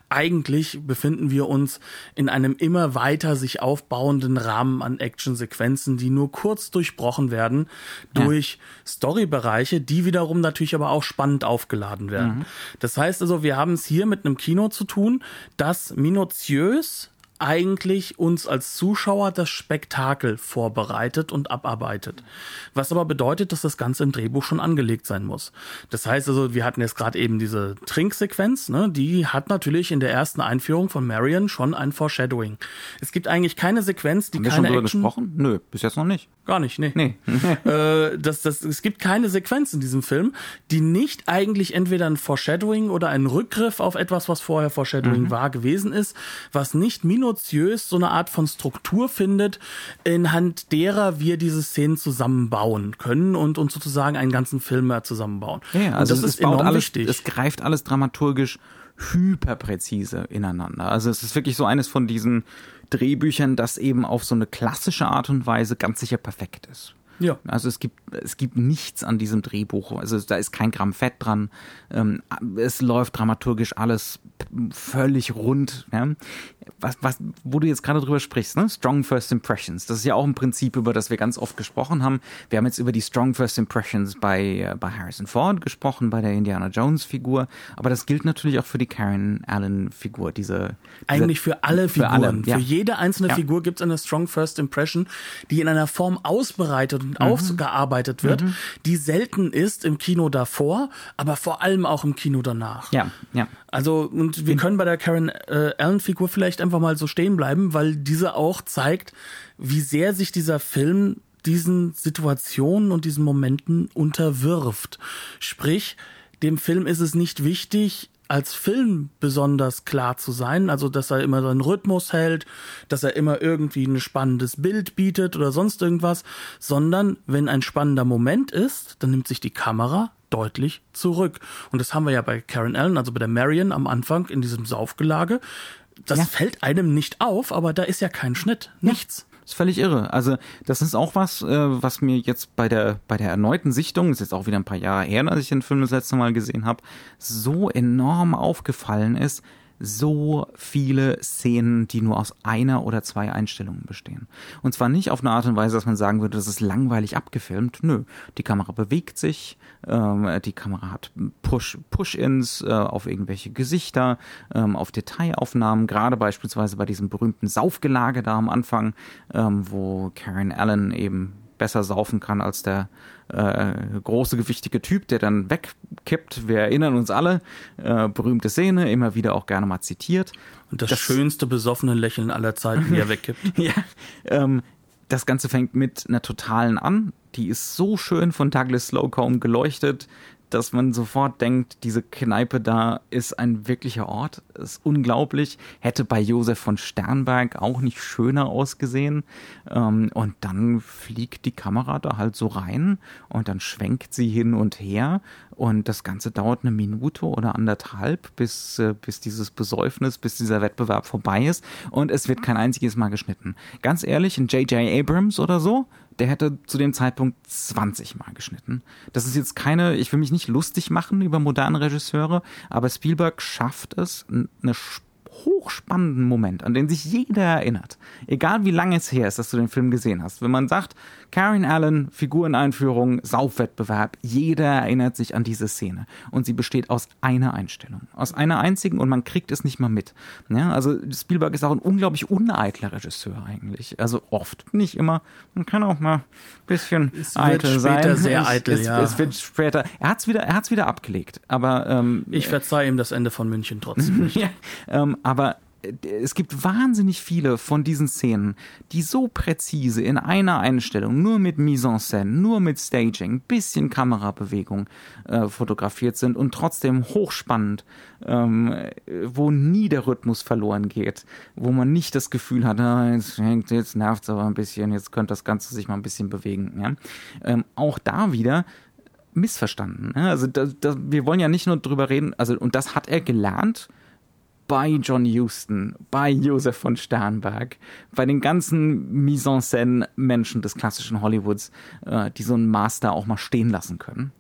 Eigentlich befinden wir uns in einem immer weiter sich aufbauenden Rahmen an Actionsequenzen, die nur kurz durchbrochen werden durch ja. Storybereiche, die wiederum natürlich aber auch spannend aufgeladen werden. Mhm. Das heißt also, wir haben es hier mit einem Kino zu tun, das minutiös eigentlich uns als Zuschauer das Spektakel vorbereitet und abarbeitet. Was aber bedeutet, dass das Ganze im Drehbuch schon angelegt sein muss. Das heißt also, wir hatten jetzt gerade eben diese Trinksequenz, ne, die hat natürlich in der ersten Einführung von Marion schon ein Foreshadowing. Es gibt eigentlich keine Sequenz, die Haben keine wir schon Action gesprochen? Nö, bis jetzt noch nicht. Gar nicht, nee. nee. <laughs> äh, das, das, es gibt keine Sequenz in diesem Film, die nicht eigentlich entweder ein Foreshadowing oder ein Rückgriff auf etwas, was vorher Foreshadowing mhm. war, gewesen ist, was nicht minutiös so eine Art von Struktur findet, inhand derer wir diese Szenen zusammenbauen können und uns sozusagen einen ganzen Film mehr zusammenbauen. Ja, also das ist enorm alles, wichtig. Es greift alles dramaturgisch hyperpräzise ineinander. Also es ist wirklich so eines von diesen Drehbüchern, das eben auf so eine klassische Art und Weise ganz sicher perfekt ist. Ja. Also es gibt, es gibt nichts an diesem Drehbuch. Also da ist kein Gramm Fett dran. Ähm, es läuft dramaturgisch alles völlig rund. Was, was, wo du jetzt gerade drüber sprichst, ne? Strong First Impressions. Das ist ja auch ein Prinzip, über das wir ganz oft gesprochen haben. Wir haben jetzt über die Strong First Impressions bei, äh, bei Harrison Ford gesprochen, bei der Indiana Jones Figur. Aber das gilt natürlich auch für die Karen Allen Figur. Diese, diese eigentlich für alle Figuren. Für, alle, ja. für jede einzelne ja. Figur gibt es eine Strong First Impression, die in einer Form ausbereitet und mhm. ausgearbeitet wird, mhm. die selten ist im Kino davor, aber vor allem auch im Kino danach. Ja, ja. Also, und wir können bei der Karen äh, Allen-Figur vielleicht einfach mal so stehen bleiben, weil diese auch zeigt, wie sehr sich dieser Film diesen Situationen und diesen Momenten unterwirft. Sprich, dem Film ist es nicht wichtig, als Film besonders klar zu sein, also dass er immer so einen Rhythmus hält, dass er immer irgendwie ein spannendes Bild bietet oder sonst irgendwas, sondern wenn ein spannender Moment ist, dann nimmt sich die Kamera deutlich zurück. Und das haben wir ja bei Karen Allen, also bei der Marion am Anfang in diesem Saufgelage. Das ja. fällt einem nicht auf, aber da ist ja kein Schnitt, nichts. Das ist völlig irre. Also das ist auch was, äh, was mir jetzt bei der bei der erneuten Sichtung, ist jetzt auch wieder ein paar Jahre her, als ich den Film das letzte Mal gesehen habe, so enorm aufgefallen ist, so viele Szenen, die nur aus einer oder zwei Einstellungen bestehen. Und zwar nicht auf eine Art und Weise, dass man sagen würde, das ist langweilig abgefilmt. Nö, die Kamera bewegt sich, ähm, die Kamera hat Push, Push-ins äh, auf irgendwelche Gesichter, ähm, auf Detailaufnahmen, gerade beispielsweise bei diesem berühmten Saufgelage da am Anfang, ähm, wo Karen Allen eben besser saufen kann als der äh, große, gewichtige Typ, der dann wegkippt. Wir erinnern uns alle, äh, berühmte Szene, immer wieder auch gerne mal zitiert. Und das, das schönste besoffene Lächeln aller Zeiten, wie er wegkippt. <laughs> ja, ähm, das Ganze fängt mit einer totalen an. Die ist so schön von Douglas Slocum geleuchtet dass man sofort denkt, diese Kneipe da ist ein wirklicher Ort. ist unglaublich. Hätte bei Josef von Sternberg auch nicht schöner ausgesehen. Ähm, und dann fliegt die Kamera da halt so rein und dann schwenkt sie hin und her. Und das Ganze dauert eine Minute oder anderthalb, bis, äh, bis dieses Besäufnis, bis dieser Wettbewerb vorbei ist. Und es wird kein einziges Mal geschnitten. Ganz ehrlich, ein J.J. Abrams oder so, der hätte zu dem Zeitpunkt 20 Mal geschnitten. Das ist jetzt keine, ich will mich nicht lustig machen über moderne Regisseure, aber Spielberg schafft es, eine hochspannenden Moment, an den sich jeder erinnert, egal wie lange es her ist, dass du den Film gesehen hast. Wenn man sagt, Karen Allen, Figureneinführung, Saufwettbewerb, jeder erinnert sich an diese Szene. Und sie besteht aus einer Einstellung. Aus einer einzigen und man kriegt es nicht mal mit. Ja, also Spielberg ist auch ein unglaublich uneitler Regisseur eigentlich. Also oft, nicht immer. Man kann auch mal ein bisschen es eitel sein. sehr eitel, es, ja. Es wird später, er hat es wieder, wieder abgelegt. Aber ähm, ich verzeihe ihm das Ende von München trotzdem <laughs> nicht. ja, ähm, aber es gibt wahnsinnig viele von diesen Szenen, die so präzise in einer Einstellung, nur mit Mise en scène, nur mit Staging, bisschen Kamerabewegung äh, fotografiert sind und trotzdem hochspannend, ähm, wo nie der Rhythmus verloren geht, wo man nicht das Gefühl hat, ah, jetzt, jetzt nervt es aber ein bisschen, jetzt könnte das Ganze sich mal ein bisschen bewegen. Ja? Ähm, auch da wieder missverstanden. Ne? Also da, da, wir wollen ja nicht nur drüber reden, also und das hat er gelernt bei John Huston, bei Josef von Sternberg, bei den ganzen Mise en scène Menschen des klassischen Hollywoods, äh, die so einen Master auch mal stehen lassen können.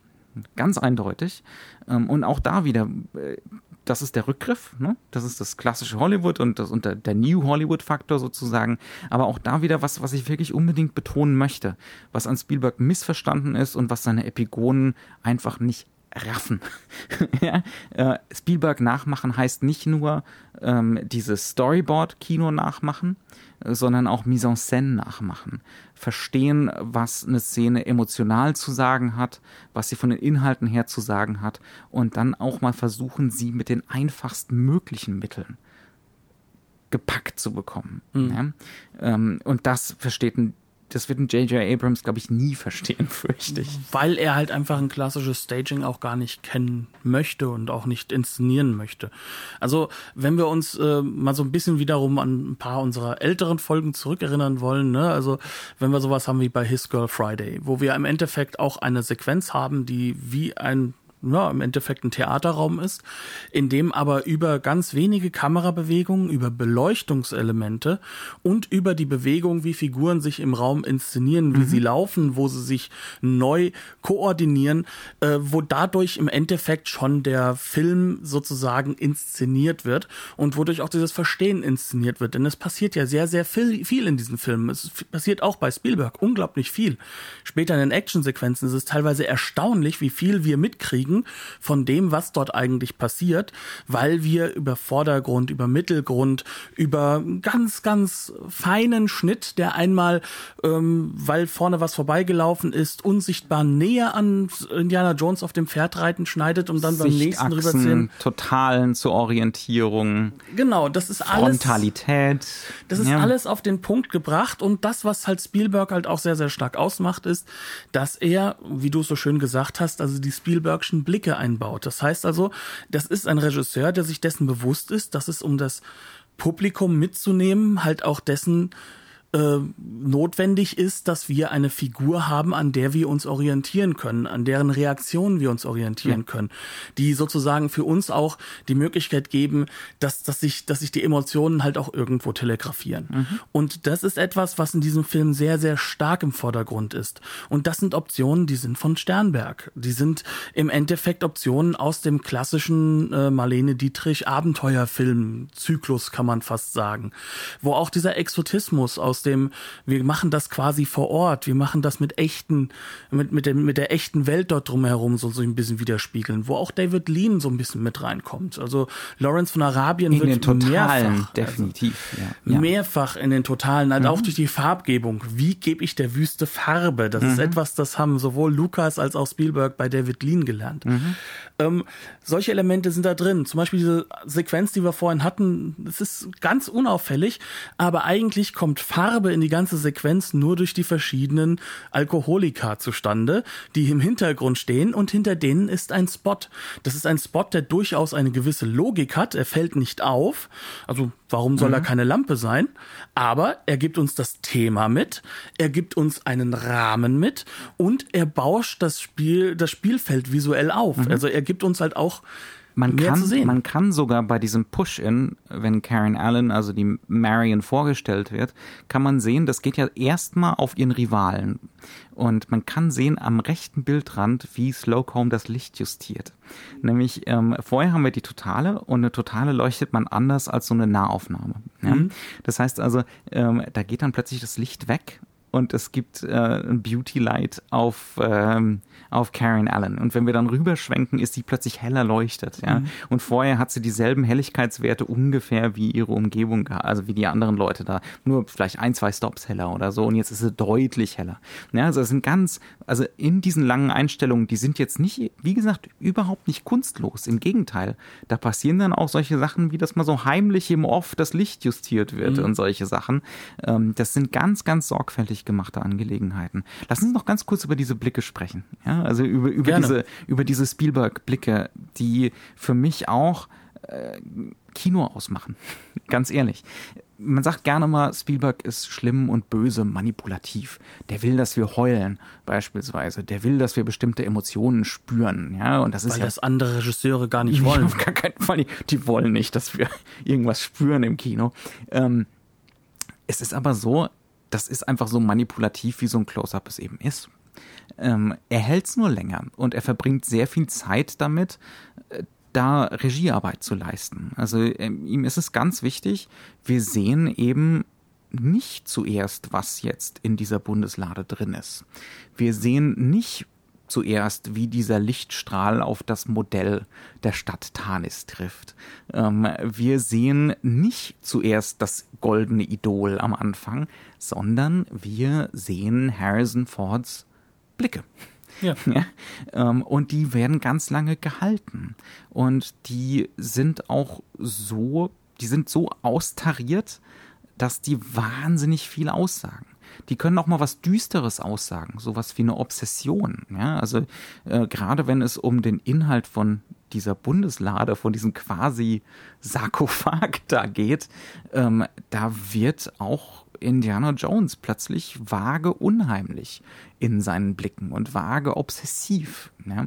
Ganz eindeutig. Ähm, und auch da wieder, äh, das ist der Rückgriff, ne? das ist das klassische Hollywood und, das, und der, der New Hollywood-Faktor sozusagen. Aber auch da wieder was, was ich wirklich unbedingt betonen möchte, was an Spielberg missverstanden ist und was seine Epigonen einfach nicht raffen. <laughs> ja? äh, Spielberg nachmachen heißt nicht nur ähm, dieses Storyboard-Kino nachmachen, sondern auch Mise en scène nachmachen. Verstehen, was eine Szene emotional zu sagen hat, was sie von den Inhalten her zu sagen hat und dann auch mal versuchen, sie mit den einfachsten möglichen Mitteln gepackt zu bekommen. Mhm. Ja? Ähm, und das versteht ein das wird ein J.J. Abrams, glaube ich, nie verstehen, <laughs> fürchte ich. Weil er halt einfach ein klassisches Staging auch gar nicht kennen möchte und auch nicht inszenieren möchte. Also, wenn wir uns äh, mal so ein bisschen wiederum an ein paar unserer älteren Folgen zurückerinnern wollen, ne? also wenn wir sowas haben wie bei His Girl Friday, wo wir im Endeffekt auch eine Sequenz haben, die wie ein ja, im Endeffekt ein Theaterraum ist, in dem aber über ganz wenige Kamerabewegungen, über Beleuchtungselemente und über die Bewegung, wie Figuren sich im Raum inszenieren, wie mhm. sie laufen, wo sie sich neu koordinieren, äh, wo dadurch im Endeffekt schon der Film sozusagen inszeniert wird und wodurch auch dieses Verstehen inszeniert wird. Denn es passiert ja sehr, sehr viel, viel in diesen Filmen. Es passiert auch bei Spielberg unglaublich viel. Später in den Actionsequenzen ist es teilweise erstaunlich, wie viel wir mitkriegen, Rücken von dem, was dort eigentlich passiert, weil wir über Vordergrund, über Mittelgrund, über ganz, ganz feinen Schnitt, der einmal, ähm, weil vorne was vorbeigelaufen ist, unsichtbar näher an Indiana Jones auf dem Pferd reiten schneidet, um dann beim nächsten rüberziehen. Totalen zur Orientierung. Genau, das ist alles. Frontalität. Das ist ja. alles auf den Punkt gebracht und das, was halt Spielberg halt auch sehr, sehr stark ausmacht, ist, dass er, wie du es so schön gesagt hast, also die Spielbergschen Blicke einbaut. Das heißt also, das ist ein Regisseur, der sich dessen bewusst ist, dass es um das Publikum mitzunehmen, halt auch dessen äh, notwendig ist, dass wir eine Figur haben, an der wir uns orientieren können, an deren Reaktionen wir uns orientieren ja. können, die sozusagen für uns auch die Möglichkeit geben, dass, dass, sich, dass sich die Emotionen halt auch irgendwo telegrafieren. Mhm. Und das ist etwas, was in diesem Film sehr, sehr stark im Vordergrund ist. Und das sind Optionen, die sind von Sternberg. Die sind im Endeffekt Optionen aus dem klassischen äh, Marlene Dietrich Abenteuerfilm-Zyklus, kann man fast sagen. Wo auch dieser Exotismus aus dem, wir machen das quasi vor Ort, wir machen das mit echten, mit, mit, dem, mit der echten Welt dort drumherum so, so ein bisschen widerspiegeln, wo auch David Lean so ein bisschen mit reinkommt. Also Lawrence von Arabien in wird den Totalen, mehrfach, definitiv, also, ja. mehrfach in den Totalen, halt mhm. auch durch die Farbgebung. Wie gebe ich der Wüste Farbe? Das mhm. ist etwas, das haben sowohl Lucas als auch Spielberg bei David Lean gelernt. Mhm. Ähm, solche Elemente sind da drin. Zum Beispiel diese Sequenz, die wir vorhin hatten, das ist ganz unauffällig, aber eigentlich kommt Farbe Farbe in die ganze Sequenz nur durch die verschiedenen Alkoholika zustande, die im Hintergrund stehen und hinter denen ist ein Spot. Das ist ein Spot, der durchaus eine gewisse Logik hat. Er fällt nicht auf. Also warum soll mhm. da keine Lampe sein? Aber er gibt uns das Thema mit, er gibt uns einen Rahmen mit und er bauscht das Spiel, das Spielfeld visuell auf. Mhm. Also er gibt uns halt auch man kann, man kann sogar bei diesem Push-In, wenn Karen Allen, also die Marion vorgestellt wird, kann man sehen, das geht ja erstmal auf ihren Rivalen. Und man kann sehen am rechten Bildrand, wie Slowcomb das Licht justiert. Nämlich ähm, vorher haben wir die Totale und eine Totale leuchtet man anders als so eine Nahaufnahme. Ja? Mhm. Das heißt also, ähm, da geht dann plötzlich das Licht weg und es gibt äh, ein Beauty Light auf, ähm, auf Karen Allen. Und wenn wir dann rüberschwenken, ist sie plötzlich heller leuchtet. Ja? Mhm. Und vorher hat sie dieselben Helligkeitswerte ungefähr wie ihre Umgebung, also wie die anderen Leute da. Nur vielleicht ein, zwei Stops heller oder so. Und jetzt ist sie deutlich heller. Ja, also es sind ganz, also in diesen langen Einstellungen, die sind jetzt nicht, wie gesagt, überhaupt nicht kunstlos. Im Gegenteil, da passieren dann auch solche Sachen, wie dass mal so heimlich im Off das Licht justiert wird mhm. und solche Sachen. Ähm, das sind ganz, ganz sorgfältig gemachte Angelegenheiten. Lass uns noch ganz kurz über diese Blicke sprechen. Ja, also über, über diese, über diese Spielberg-Blicke, die für mich auch äh, Kino ausmachen. <laughs> ganz ehrlich. man sagt gerne mal, Spielberg ist schlimm und böse, manipulativ. Der will, dass wir heulen, beispielsweise. Der will, dass wir bestimmte Emotionen spüren. Ja, und das ist Weil ja das andere Regisseure gar nicht wollen. <laughs> Auf gar keinen Fall. Die wollen nicht, dass wir <laughs> irgendwas spüren im Kino. Ähm, es ist aber so, das ist einfach so manipulativ, wie so ein Close-up es eben ist. Ähm, er hält es nur länger und er verbringt sehr viel Zeit damit, äh, da Regiearbeit zu leisten. Also ähm, ihm ist es ganz wichtig, wir sehen eben nicht zuerst, was jetzt in dieser Bundeslade drin ist. Wir sehen nicht zuerst, wie dieser Lichtstrahl auf das Modell der Stadt Tanis trifft. Ähm, wir sehen nicht zuerst das goldene Idol am Anfang, sondern wir sehen Harrison Fords Blicke. Ja. ja. Ähm, und die werden ganz lange gehalten. Und die sind auch so, die sind so austariert, dass die wahnsinnig viel aussagen. Die können auch mal was Düsteres aussagen, sowas wie eine Obsession. Ja, also äh, gerade wenn es um den Inhalt von dieser Bundeslade, von diesem quasi Sarkophag da geht, ähm, da wird auch Indiana Jones plötzlich vage unheimlich in seinen Blicken und vage obsessiv. Ja?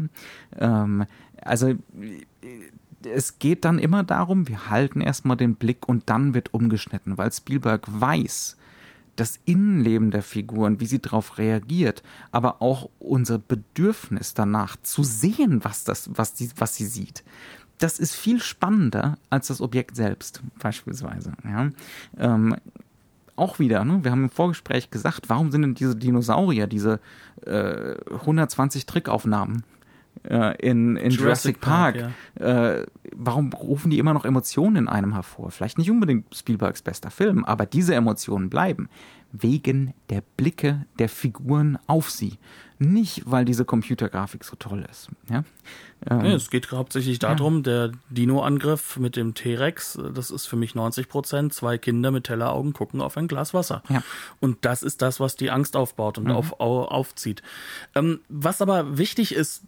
Ähm, also es geht dann immer darum, wir halten erstmal den Blick und dann wird umgeschnitten, weil Spielberg weiß, das Innenleben der Figuren, wie sie darauf reagiert, aber auch unser Bedürfnis danach zu sehen, was das, was die, was sie sieht. Das ist viel spannender als das Objekt selbst, beispielsweise. Ja. Ähm, auch wieder, ne? wir haben im Vorgespräch gesagt, warum sind denn diese Dinosaurier, diese äh, 120 Trickaufnahmen äh, in, in Jurassic, Jurassic Park, Park ja. äh, warum rufen die immer noch Emotionen in einem hervor? Vielleicht nicht unbedingt Spielbergs bester Film, aber diese Emotionen bleiben wegen der Blicke der Figuren auf sie. Nicht, weil diese Computergrafik so toll ist. Ja? Ähm, ja, es geht hauptsächlich darum, ja. der Dino-Angriff mit dem T-Rex, das ist für mich 90 Prozent. Zwei Kinder mit Telleraugen gucken auf ein Glas Wasser. Ja. Und das ist das, was die Angst aufbaut und mhm. auf, auf, aufzieht. Ähm, was aber wichtig ist,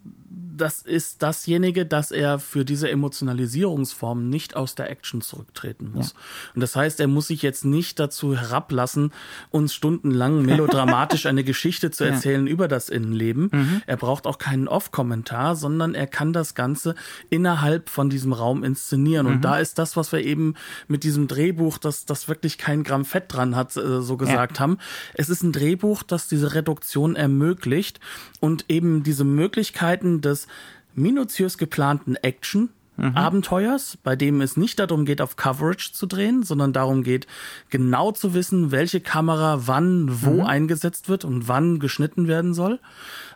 das ist dasjenige, dass er für diese Emotionalisierungsform nicht aus der Action zurücktreten muss. Ja. Und das heißt, er muss sich jetzt nicht dazu herablassen, uns stundenlang melodramatisch <laughs> eine Geschichte zu erzählen über das Innenleben. Mhm. Er braucht auch keinen Off-Kommentar, sondern er kann das Ganze innerhalb von diesem Raum inszenieren. Und mhm. da ist das, was wir eben mit diesem Drehbuch, das, das wirklich kein Gramm Fett dran hat, äh, so gesagt ja. haben. Es ist ein Drehbuch, das diese Reduktion ermöglicht und eben diese Möglichkeiten des minutiös geplanten Action mhm. Abenteuers, bei dem es nicht darum geht, auf Coverage zu drehen, sondern darum geht, genau zu wissen, welche Kamera wann wo mhm. eingesetzt wird und wann geschnitten werden soll.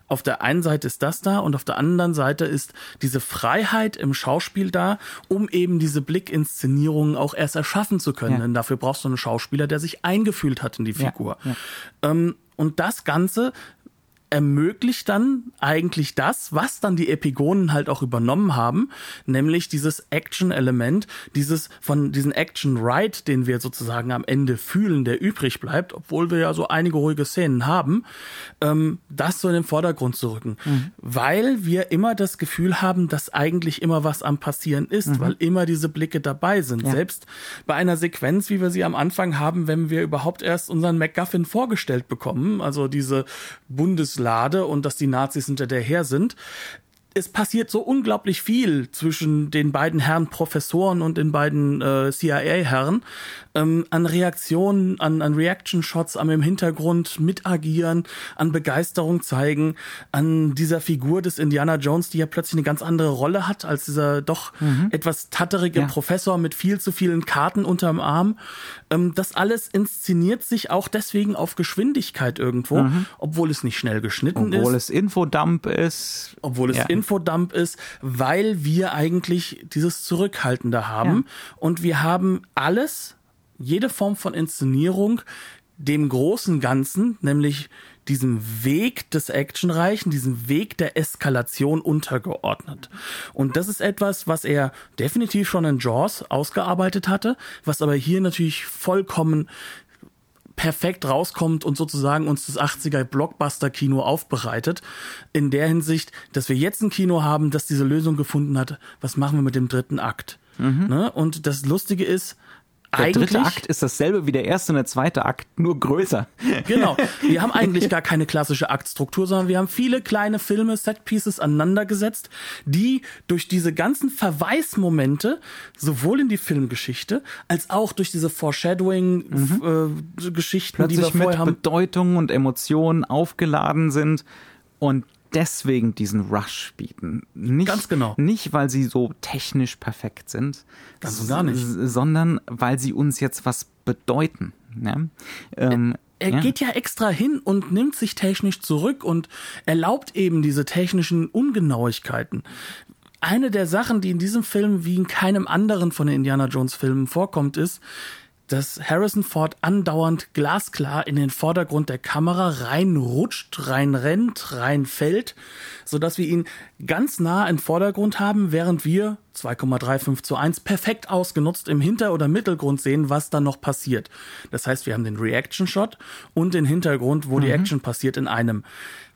Auf der einen Seite ist das da und auf der anderen Seite ist diese Freiheit im Schauspiel da, um eben diese Blickinszenierungen auch erst erschaffen zu können. Ja. Denn dafür brauchst du einen Schauspieler, der sich eingefühlt hat in die Figur. Ja. Ja. Ähm, und das Ganze ermöglicht dann eigentlich das, was dann die Epigonen halt auch übernommen haben, nämlich dieses Action-Element, dieses von diesen Action-Ride, den wir sozusagen am Ende fühlen, der übrig bleibt, obwohl wir ja so einige ruhige Szenen haben, ähm, das so in den Vordergrund zu rücken, mhm. weil wir immer das Gefühl haben, dass eigentlich immer was am passieren ist, mhm. weil immer diese Blicke dabei sind. Ja. Selbst bei einer Sequenz, wie wir sie am Anfang haben, wenn wir überhaupt erst unseren MacGuffin vorgestellt bekommen, also diese Bundes Lade und dass die Nazis hinterher sind. Es passiert so unglaublich viel zwischen den beiden Herren Professoren und den beiden äh, CIA-Herren ähm, an Reaktionen, an, an Reaction-Shots am im Hintergrund mitagieren, an Begeisterung zeigen, an dieser Figur des Indiana Jones, die ja plötzlich eine ganz andere Rolle hat als dieser doch mhm. etwas tatterige ja. Professor mit viel zu vielen Karten unterm Arm. Ähm, das alles inszeniert sich auch deswegen auf Geschwindigkeit irgendwo, mhm. obwohl es nicht schnell geschnitten obwohl ist. Obwohl es Infodump ist. Obwohl es ja. Infodump ist, weil wir eigentlich dieses Zurückhaltende haben. Ja. Und wir haben alles, jede Form von Inszenierung, dem großen Ganzen, nämlich diesem Weg des Actionreichen, diesem Weg der Eskalation untergeordnet. Und das ist etwas, was er definitiv schon in Jaws ausgearbeitet hatte, was aber hier natürlich vollkommen perfekt rauskommt und sozusagen uns das 80er Blockbuster-Kino aufbereitet. In der Hinsicht, dass wir jetzt ein Kino haben, das diese Lösung gefunden hat, was machen wir mit dem dritten Akt? Mhm. Ne? Und das Lustige ist, Der eigentlich, dritte Akt ist dasselbe wie der erste und der zweite Akt, nur größer. Genau. Wir haben <laughs> eigentlich gar keine klassische Aktstruktur, sondern wir haben viele kleine Filme, Setpieces aneinandergesetzt, die durch diese ganzen Verweismomente sowohl in die Filmgeschichte als auch durch diese Foreshadowing-Geschichten, die wir vorher mit haben. Bedeutung und Emotionen aufgeladen sind und deswegen diesen Rush bieten. Nicht, Ganz genau. Nicht, weil sie so technisch perfekt sind, Ganz und gar nicht. sondern weil sie uns jetzt was bedeuten. Ja? Ähm, Er ja? geht ja extra hin und nimmt sich technisch zurück und erlaubt eben diese technischen Ungenauigkeiten. Eine der Sachen, die in diesem Film wie in keinem anderen von den Indiana Jones Filmen vorkommt, ist, dass Harrison Ford andauernd glasklar in den Vordergrund der Kamera reinrutscht, reinrennt, reinfällt, sodass wir ihn ganz nah im Vordergrund haben, während wir 2,35 zu 1 perfekt ausgenutzt im Hinter- oder Mittelgrund sehen, was dann noch passiert. Das heißt, wir haben den Reaction-Shot und den Hintergrund, wo die Action passiert in einem.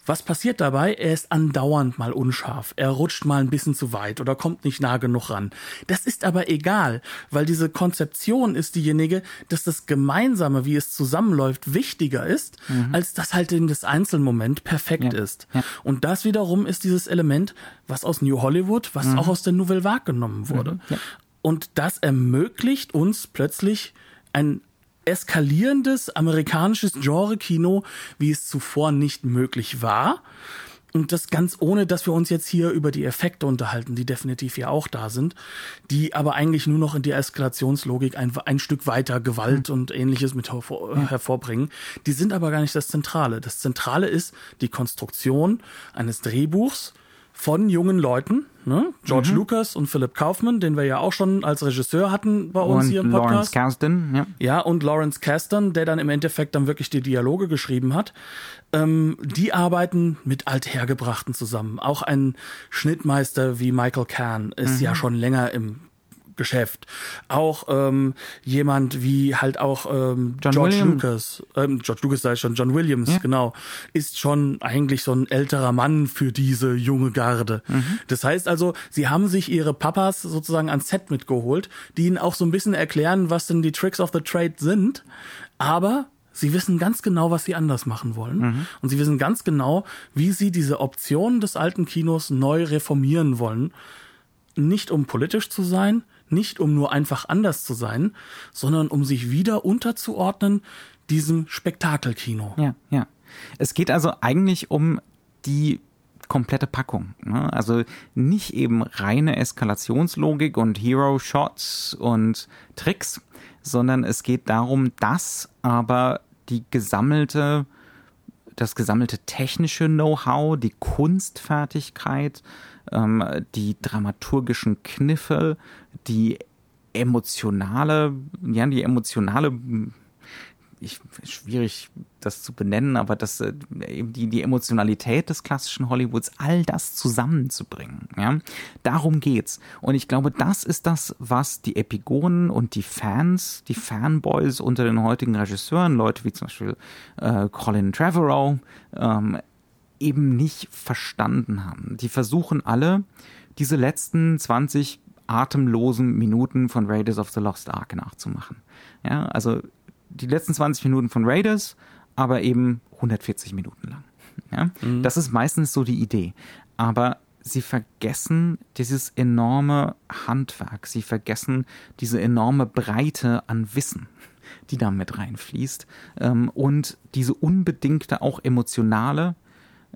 Was passiert dabei? Er ist andauernd mal unscharf. Er rutscht mal ein bisschen zu weit oder kommt nicht nah genug ran. Das ist aber egal, weil diese Konzeption ist diejenige, dass das Gemeinsame, wie es zusammenläuft, wichtiger ist, als dass halt in das Einzelmoment perfekt Ja. ist. Ja. Und das wiederum ist dieses Element, was aus New Hollywood, was auch aus der Nouvelle Vague genommen wurde. Ja. Und das ermöglicht uns plötzlich ein eskalierendes amerikanisches Genre-Kino, wie es zuvor nicht möglich war. Und das ganz ohne, dass wir uns jetzt hier über die Effekte unterhalten, die definitiv ja auch da sind, die aber eigentlich nur noch in die Eskalationslogik ein, ein Stück weiter Gewalt und ähnliches mit hervor, hervorbringen. Die sind aber gar nicht das Zentrale. Das Zentrale ist die Konstruktion eines Drehbuchs von jungen Leuten, ne? George Lucas und Philip Kaufman, den wir ja auch schon als Regisseur hatten bei uns und hier im Lawrence Podcast. Kasdan, ja. Ja, und Lawrence Kasdan, der dann im Endeffekt dann wirklich die Dialoge geschrieben hat. Ähm, die arbeiten mit Althergebrachten zusammen. Auch ein Schnittmeister wie Michael Kahn ist ja schon länger im Geschäft. Auch ähm, jemand wie halt auch ähm, John George Williams. Lucas, ähm, George Lucas sei schon, John Williams, Ja. genau, ist schon eigentlich so ein älterer Mann für diese junge Garde. Das heißt also, sie haben sich ihre Papas sozusagen ans Set mitgeholt, die ihnen auch so ein bisschen erklären, was denn die Tricks of the Trade sind, aber Sie wissen ganz genau, was sie anders machen wollen. Und sie wissen ganz genau, wie sie diese Optionen des alten Kinos neu reformieren wollen. Nicht um politisch zu sein, nicht um nur einfach anders zu sein, sondern um sich wieder unterzuordnen diesem Spektakelkino. Ja, ja. Es geht also eigentlich um die komplette Packung. Ne? Also nicht eben reine Eskalationslogik und Hero-Shots und Tricks, sondern es geht darum, dass aber die gesammelte, das gesammelte technische Know-how, die Kunstfertigkeit, ähm, die dramaturgischen Kniffe, die emotionale, ja, die emotionale ich, schwierig das zu benennen, aber das, äh, eben die, die Emotionalität des klassischen Hollywoods, all das zusammenzubringen. Ja? Darum geht's. Und ich glaube, das ist das, was die Epigonen und die Fans, die Fanboys unter den heutigen Regisseuren, Leute wie zum Beispiel äh, Colin Trevorrow, ähm, eben nicht verstanden haben. Die versuchen alle, diese letzten 20 atemlosen Minuten von Raiders of the Lost Ark nachzumachen. Ja, also die letzten 20 Minuten von Raiders, aber eben 140 Minuten lang. Ja, das ist meistens so die Idee. Aber sie vergessen dieses enorme Handwerk. Sie vergessen diese enorme Breite an Wissen, die da mit reinfließt. Ähm, und diese unbedingte, auch emotionale,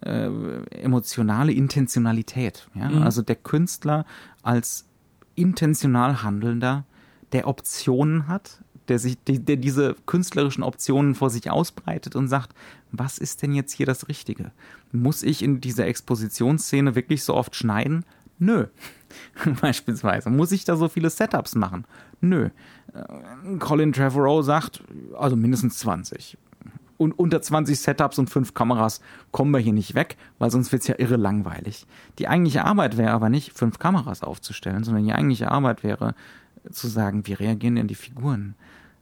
äh, emotionale Intentionalität. Ja? Also der Künstler als intentional Handelnder, der Optionen hat, der sich, der, der diese künstlerischen Optionen vor sich ausbreitet und sagt, was ist denn jetzt hier das Richtige? Muss ich in dieser Expositionsszene wirklich so oft schneiden? Nö. <laughs> Beispielsweise. Muss ich da so viele Setups machen? Nö. Äh, Colin Trevorrow sagt, also mindestens 20 und unter 20 Setups und 5 Kameras kommen wir hier nicht weg, weil sonst wird's ja irre langweilig. Die eigentliche Arbeit wäre aber nicht, fünf Kameras aufzustellen, sondern die eigentliche Arbeit wäre zu sagen, wie reagieren denn die Figuren?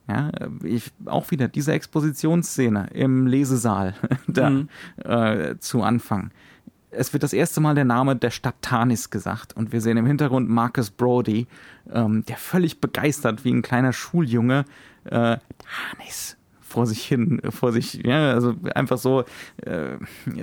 Ja, ich, auch wieder diese Expositionsszene im Lesesaal <laughs> da, äh, zu Anfang. es wird das erste Mal der Name der Stadt Tanis gesagt und wir sehen im Hintergrund Marcus Brody, ähm, der völlig begeistert wie ein kleiner Schuljunge äh, Tanis vor sich hin, vor sich, ja, also einfach so, äh,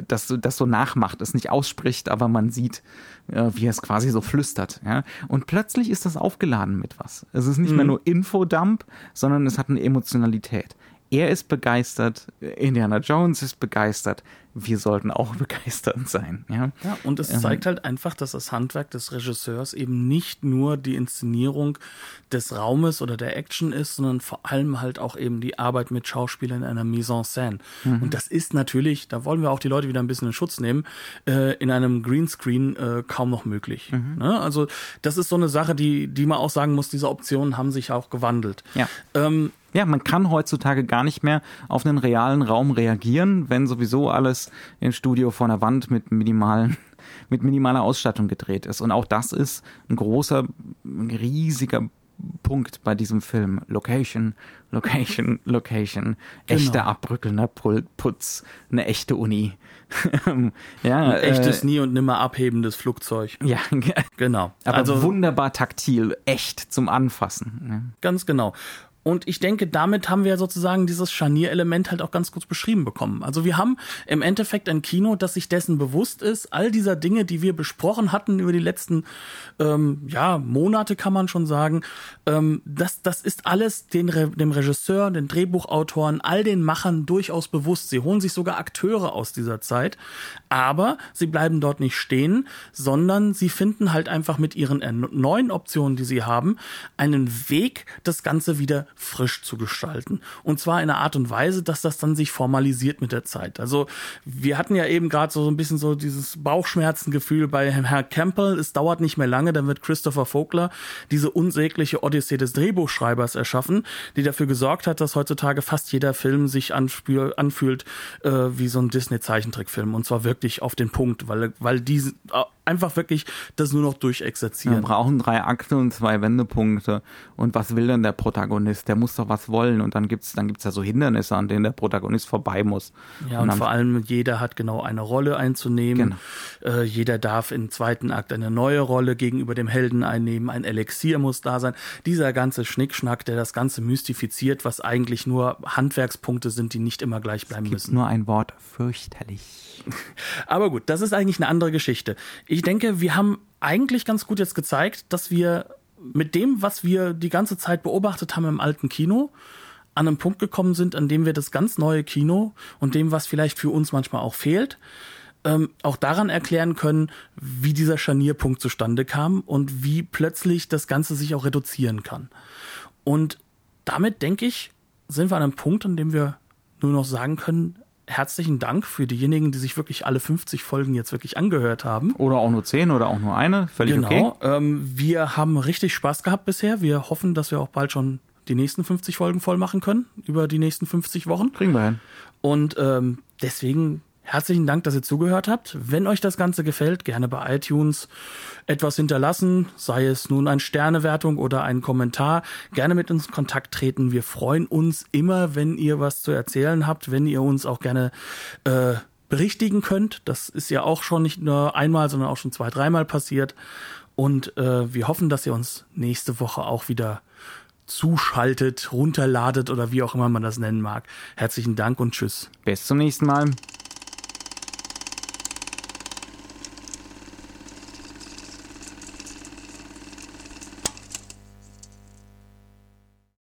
das, das so nachmacht, es nicht ausspricht, aber man sieht, äh, wie er es quasi so flüstert. Ja? Und plötzlich ist das aufgeladen mit was. Es ist nicht mhm. mehr nur Infodump, sondern es hat eine Emotionalität. Er ist begeistert, Indiana Jones ist begeistert, wir sollten auch <laughs> begeistert sein. Ja, ja und es ähm, zeigt halt einfach, dass das Handwerk des Regisseurs eben nicht nur die Inszenierung des Raumes oder der Action ist, sondern vor allem halt auch eben die Arbeit mit Schauspielern in einer Mise en scène. Mhm. Und das ist natürlich, da wollen wir auch die Leute wieder ein bisschen in Schutz nehmen, äh, in einem Greenscreen äh, kaum noch möglich. Mhm. Ne? Also das ist so eine Sache, die, die man auch sagen muss, diese Optionen haben sich auch gewandelt. Ja. Ähm, ja, man kann heutzutage gar nicht mehr auf einen realen Raum reagieren, wenn sowieso alles im Studio vor der Wand mit minimalen <laughs> mit minimaler Ausstattung gedreht ist. Und auch das ist ein großer, ein riesiger Punkt bei diesem Film. Location, Location, Location. Genau. Echter abrückelnder Putz, eine echte Uni. <laughs> ja, ein echtes äh, nie und nimmer abhebendes Flugzeug. <laughs> Ja, genau. Aber also wunderbar taktil, echt zum Anfassen. Ganz genau. Und ich denke, damit haben wir sozusagen dieses Scharnierelement halt auch ganz kurz beschrieben bekommen. Also wir haben im Endeffekt ein Kino, das sich dessen bewusst ist, all dieser Dinge, die wir besprochen hatten über die letzten ähm, ja, Monate, kann man schon sagen, ähm, das, das ist alles den, dem Regisseur, den Drehbuchautoren, all den Machern durchaus bewusst. Sie holen sich sogar Akteure aus dieser Zeit, aber sie bleiben dort nicht stehen, sondern sie finden halt einfach mit ihren neuen Optionen, die sie haben, einen Weg, das Ganze wieder frisch zu gestalten. Und zwar in einer Art und Weise, dass das dann sich formalisiert mit der Zeit. Also wir hatten ja eben gerade so ein bisschen so dieses Bauchschmerzengefühl bei Herrn Campbell. Es dauert nicht mehr lange, dann wird Christopher Vogler diese unsägliche Odyssee des Drehbuchschreibers erschaffen, die dafür gesorgt hat, dass heutzutage fast jeder Film sich anfühlt äh, wie so ein Disney-Zeichentrickfilm. Und zwar wirklich auf den Punkt, weil, weil diese einfach wirklich das nur noch durchexerzieren. Wir brauchen drei Akte und zwei Wendepunkte. Und was will denn der Protagonist? Der muss doch was wollen. Und dann gibt's dann gibt's ja so Hindernisse, an denen der Protagonist vorbei muss. Ja, und, und vor allem jeder hat genau eine Rolle einzunehmen. Genau. Äh, jeder darf im zweiten Akt eine neue Rolle gegenüber dem Helden einnehmen. Ein Elixier muss da sein. Dieser ganze Schnickschnack, der das Ganze mystifiziert, was eigentlich nur Handwerkspunkte sind, die nicht immer gleich bleiben es gibt müssen. Nur ein Wort, fürchterlich. <laughs> Aber gut, das ist eigentlich eine andere Geschichte. Ich denke, wir haben eigentlich ganz gut jetzt gezeigt, dass wir mit dem, was wir die ganze Zeit beobachtet haben im alten Kino, an einen Punkt gekommen sind, an dem wir das ganz neue Kino und dem, was vielleicht für uns manchmal auch fehlt, ähm, auch daran erklären können, wie dieser Scharnierpunkt zustande kam und wie plötzlich das Ganze sich auch reduzieren kann. Und damit, denke ich, sind wir an einem Punkt, an dem wir nur noch sagen können, herzlichen Dank für diejenigen, die sich wirklich alle 50 Folgen jetzt wirklich angehört haben. Oder auch nur 10 oder auch nur eine. Völlig genau. okay. Ähm, wir haben richtig Spaß gehabt bisher. Wir hoffen, dass wir auch bald schon die nächsten 50 Folgen voll machen können über die nächsten 50 Wochen. Kriegen wir hin. Und ähm, deswegen Herzlichen Dank, dass ihr zugehört habt. Wenn euch das Ganze gefällt, gerne bei iTunes etwas hinterlassen, sei es nun eine Sternewertung oder ein Kommentar. Gerne mit uns in Kontakt treten. Wir freuen uns immer, wenn ihr was zu erzählen habt, wenn ihr uns auch gerne äh, berichtigen könnt. Das ist ja auch schon nicht nur einmal, sondern auch schon zwei, dreimal passiert. Und äh, wir hoffen, dass ihr uns nächste Woche auch wieder zuschaltet, runterladet oder wie auch immer man das nennen mag. Herzlichen Dank und tschüss. Bis zum nächsten Mal.